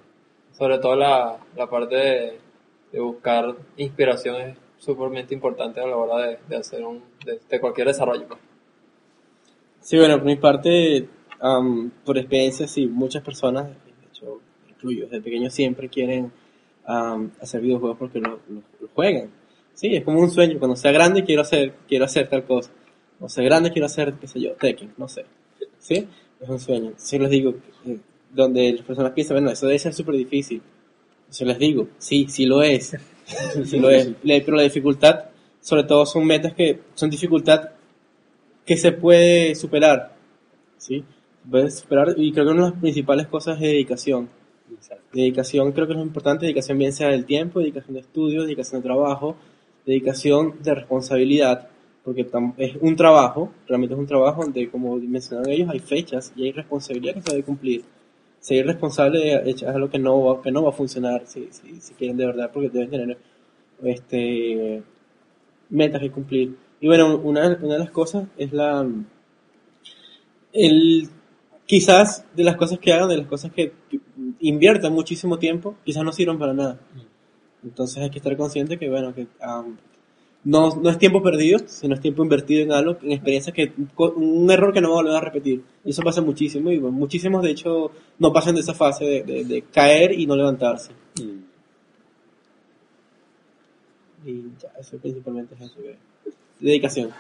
sobre todo la, la parte de, de buscar inspiración es súpermente importante a la hora de, de hacer un, de, de cualquier desarrollo. pues. Sí, bueno, por mi parte, am, por experiencia, sí, muchas personas, de hecho, incluyo, desde pequeños siempre quieren am, hacer videojuegos porque lo, lo- lo juegan. Sí, es como un sueño. Cuando sea grande quiero hacer, quiero hacer tal cosa. Cuando sea grande quiero hacer, qué sé yo, Tekken, no sé. ¿Sí? Es un sueño. Sí les digo, eh, donde las personas piensan, bueno, eso debe ser súper difícil. Yo les digo, sí, sí lo es. Sí lo es. Pero la dificultad, sobre todo, son metas que son dificultad que se puede superar. ¿Sí? Se puede superar y creo que una de las principales cosas es dedicación. Dedicación creo que es lo importante, dedicación bien sea del tiempo, dedicación de estudios, dedicación de trabajo, dedicación de responsabilidad, porque es un trabajo, realmente es un trabajo donde, como mencionaron ellos, hay fechas y hay responsabilidad que se debe cumplir. Ser responsable de es algo que no va, que no va a funcionar si, si, si quieren de verdad, porque deben tener este, metas que cumplir. Y bueno, una, una de las cosas es la... El, quizás de las cosas que hagan, de las cosas que inviertan muchísimo tiempo, quizás no sirvan para nada. Entonces hay que estar consciente que, bueno, que am, no, no es tiempo perdido, sino es tiempo invertido en algo, en experiencias que, un error que no va a volver a repetir. Y eso pasa muchísimo, y bueno, muchísimos de hecho no pasan de esa fase de, de- de caer y no levantarse. Y ya, eso principalmente es eso, dedicación.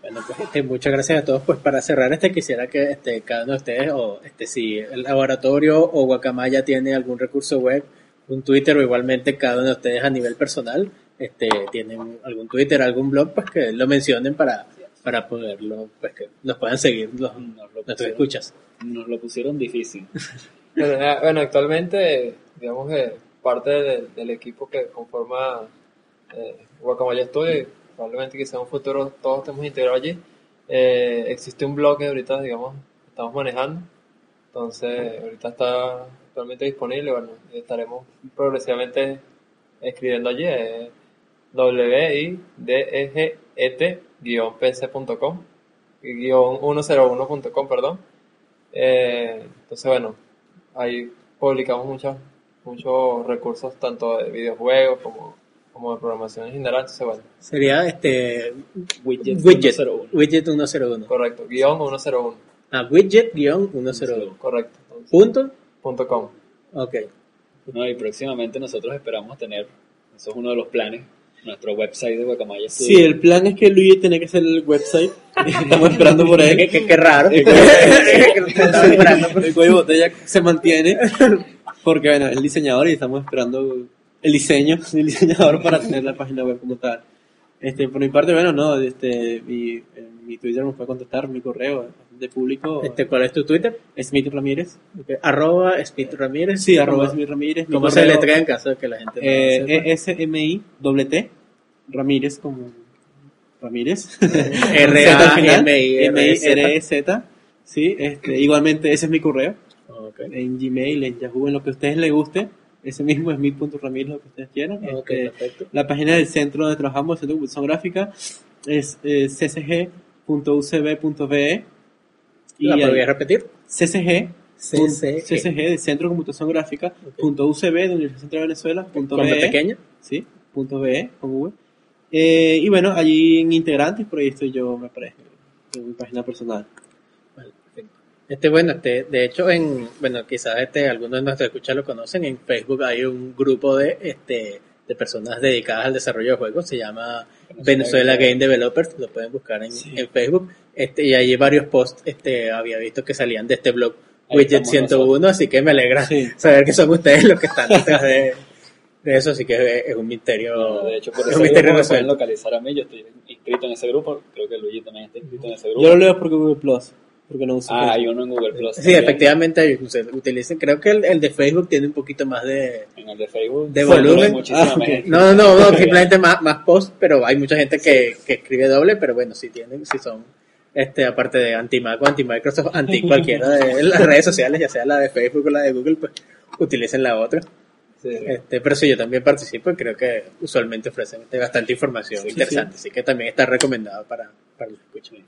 Bueno, pues este, muchas gracias a todos. Pues para cerrar, este quisiera que este, cada uno de ustedes, o este, si el laboratorio o Guacamaya tiene algún recurso web, un Twitter o igualmente cada uno de ustedes a nivel personal, este, tienen algún Twitter, algún blog, pues que lo mencionen para, para poderlo, pues que nos puedan seguir los, Nos lo pusieron- escuchas. Nos lo pusieron difícil. Bueno, eh, bueno, actualmente, digamos que parte del, del equipo que conforma eh, Guacamaya Studio, probablemente quizá en un futuro todos estemos integrados allí, eh, existe un blog que ahorita, digamos, estamos manejando. Entonces, ahorita está actualmente disponible, bueno, estaremos progresivamente escribiendo allí, eh, wideget-pc.com, guion 101.com, perdón. Eh, entonces, bueno, ahí publicamos muchos muchos recursos, tanto de videojuegos como, como de programación en general. Entonces, bueno, Sería este Widget, widget, 101. widget 101. correcto, guion 101, Ah, widget-101. correcto. entonces, Punto. punto com. Ok. No, y próximamente nosotros esperamos tener, eso es uno de los planes, nuestro website de Guacamaya Sí, el plan es que Luis tiene que hacer el website. Estamos esperando por él. qué- qué raro. El el cuello de botella se mantiene porque bueno, es diseñador y estamos esperando el diseño del diseñador para tener la página web como tal. Este, por mi parte, bueno, no, este, mi, mi Twitter me puede contactar, mi correo de público, Este, ¿Cuál es tu Twitter? Smith Ramírez. Ok, Arroba Speed Ramírez. Sí, arroba ¿Cómo- Smith Ramírez. mi ¿Cómo se correo, le trae en caso de que la gente no Eh, sepa? E-S-M-I, doble T, Ramírez como Ramírez. R A M I R E Z. Sí, este, igualmente ese es mi correo. En Gmail, en Yahoo, en lo que a ustedes les guste. Ese mismo es mi.ramírez, lo que ustedes quieran. Ok, Este, perfecto. la página del centro donde trabajamos, el Centro de Computación Gráfica, es eh, ccg.ucb.be. ¿La podrías repetir? CCG, CCG. CCG de Centro de Computación Gráfica, punto UCB de Universidad Central de Venezuela, punto ¿Con B BE, pequeña? sí, punto BE, con V. Eh, y bueno, allí en integrantes, por ahí estoy yo, me parece, en mi página personal. Perfecto. Este, bueno, este, de hecho, en, bueno, quizás este, algunos de nuestros escuchas lo conocen, en Facebook hay un grupo de, este, de personas dedicadas al desarrollo de juegos, se llama Venezuela Game Developers, lo pueden buscar en, Sí. en Facebook, este, y hay varios posts, este, había visto que salían de este blog Ahí Widget estamos 101, así que me alegra Sí. saber que son ustedes los que están detrás de, de eso, así que es, un misterio, No, de hecho, por es ese un misterio pueden localizar a mí, yo estoy inscrito en ese grupo, creo que Luigi también está inscrito en ese grupo. Yo lo leo por Google Plus, porque no uso Ah, hay Facebook. uno en Google Plus. Sí, también. efectivamente, utilizan, creo que el, el de Facebook tiene un poquito más de, En el de Facebook. De sí, volumen. hay Ah. No, no, no, simplemente más, más post, pero hay mucha gente que, que escribe doble, pero bueno, si tienen, si son, este, aparte de anti-Mac o anti-Microsoft, anti cualquiera de las redes sociales, ya sea la de Facebook o la de Google, pues utilicen la otra. Sí. Este, pero sí, yo también participo y creo que usualmente ofrecen este, bastante información Sí, interesante, así que también está recomendado para, para los escuchan.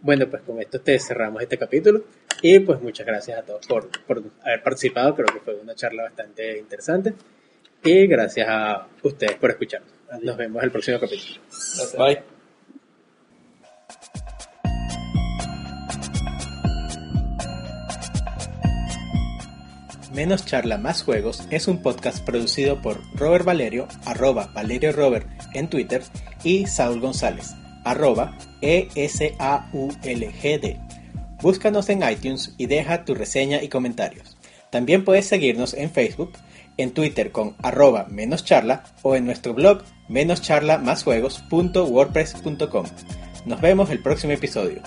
Bueno, pues con esto te cerramos este capítulo y pues muchas gracias a todos por, por haber participado, creo que fue una charla bastante interesante y gracias a ustedes por escucharnos. Nos vemos en el próximo capítulo. Gracias. Bye. Menos charla, más juegos es un podcast producido por Robert Valerio, arroba Valerio Robert en Twitter, y Saúl González, arroba E-S-A-U-L-G-D. Búscanos en iTunes y deja tu reseña y comentarios. También puedes seguirnos en Facebook, en Twitter con arroba menos charla o en nuestro blog menoscharlamasjuegos.wordpress.com. Nos vemos el próximo episodio.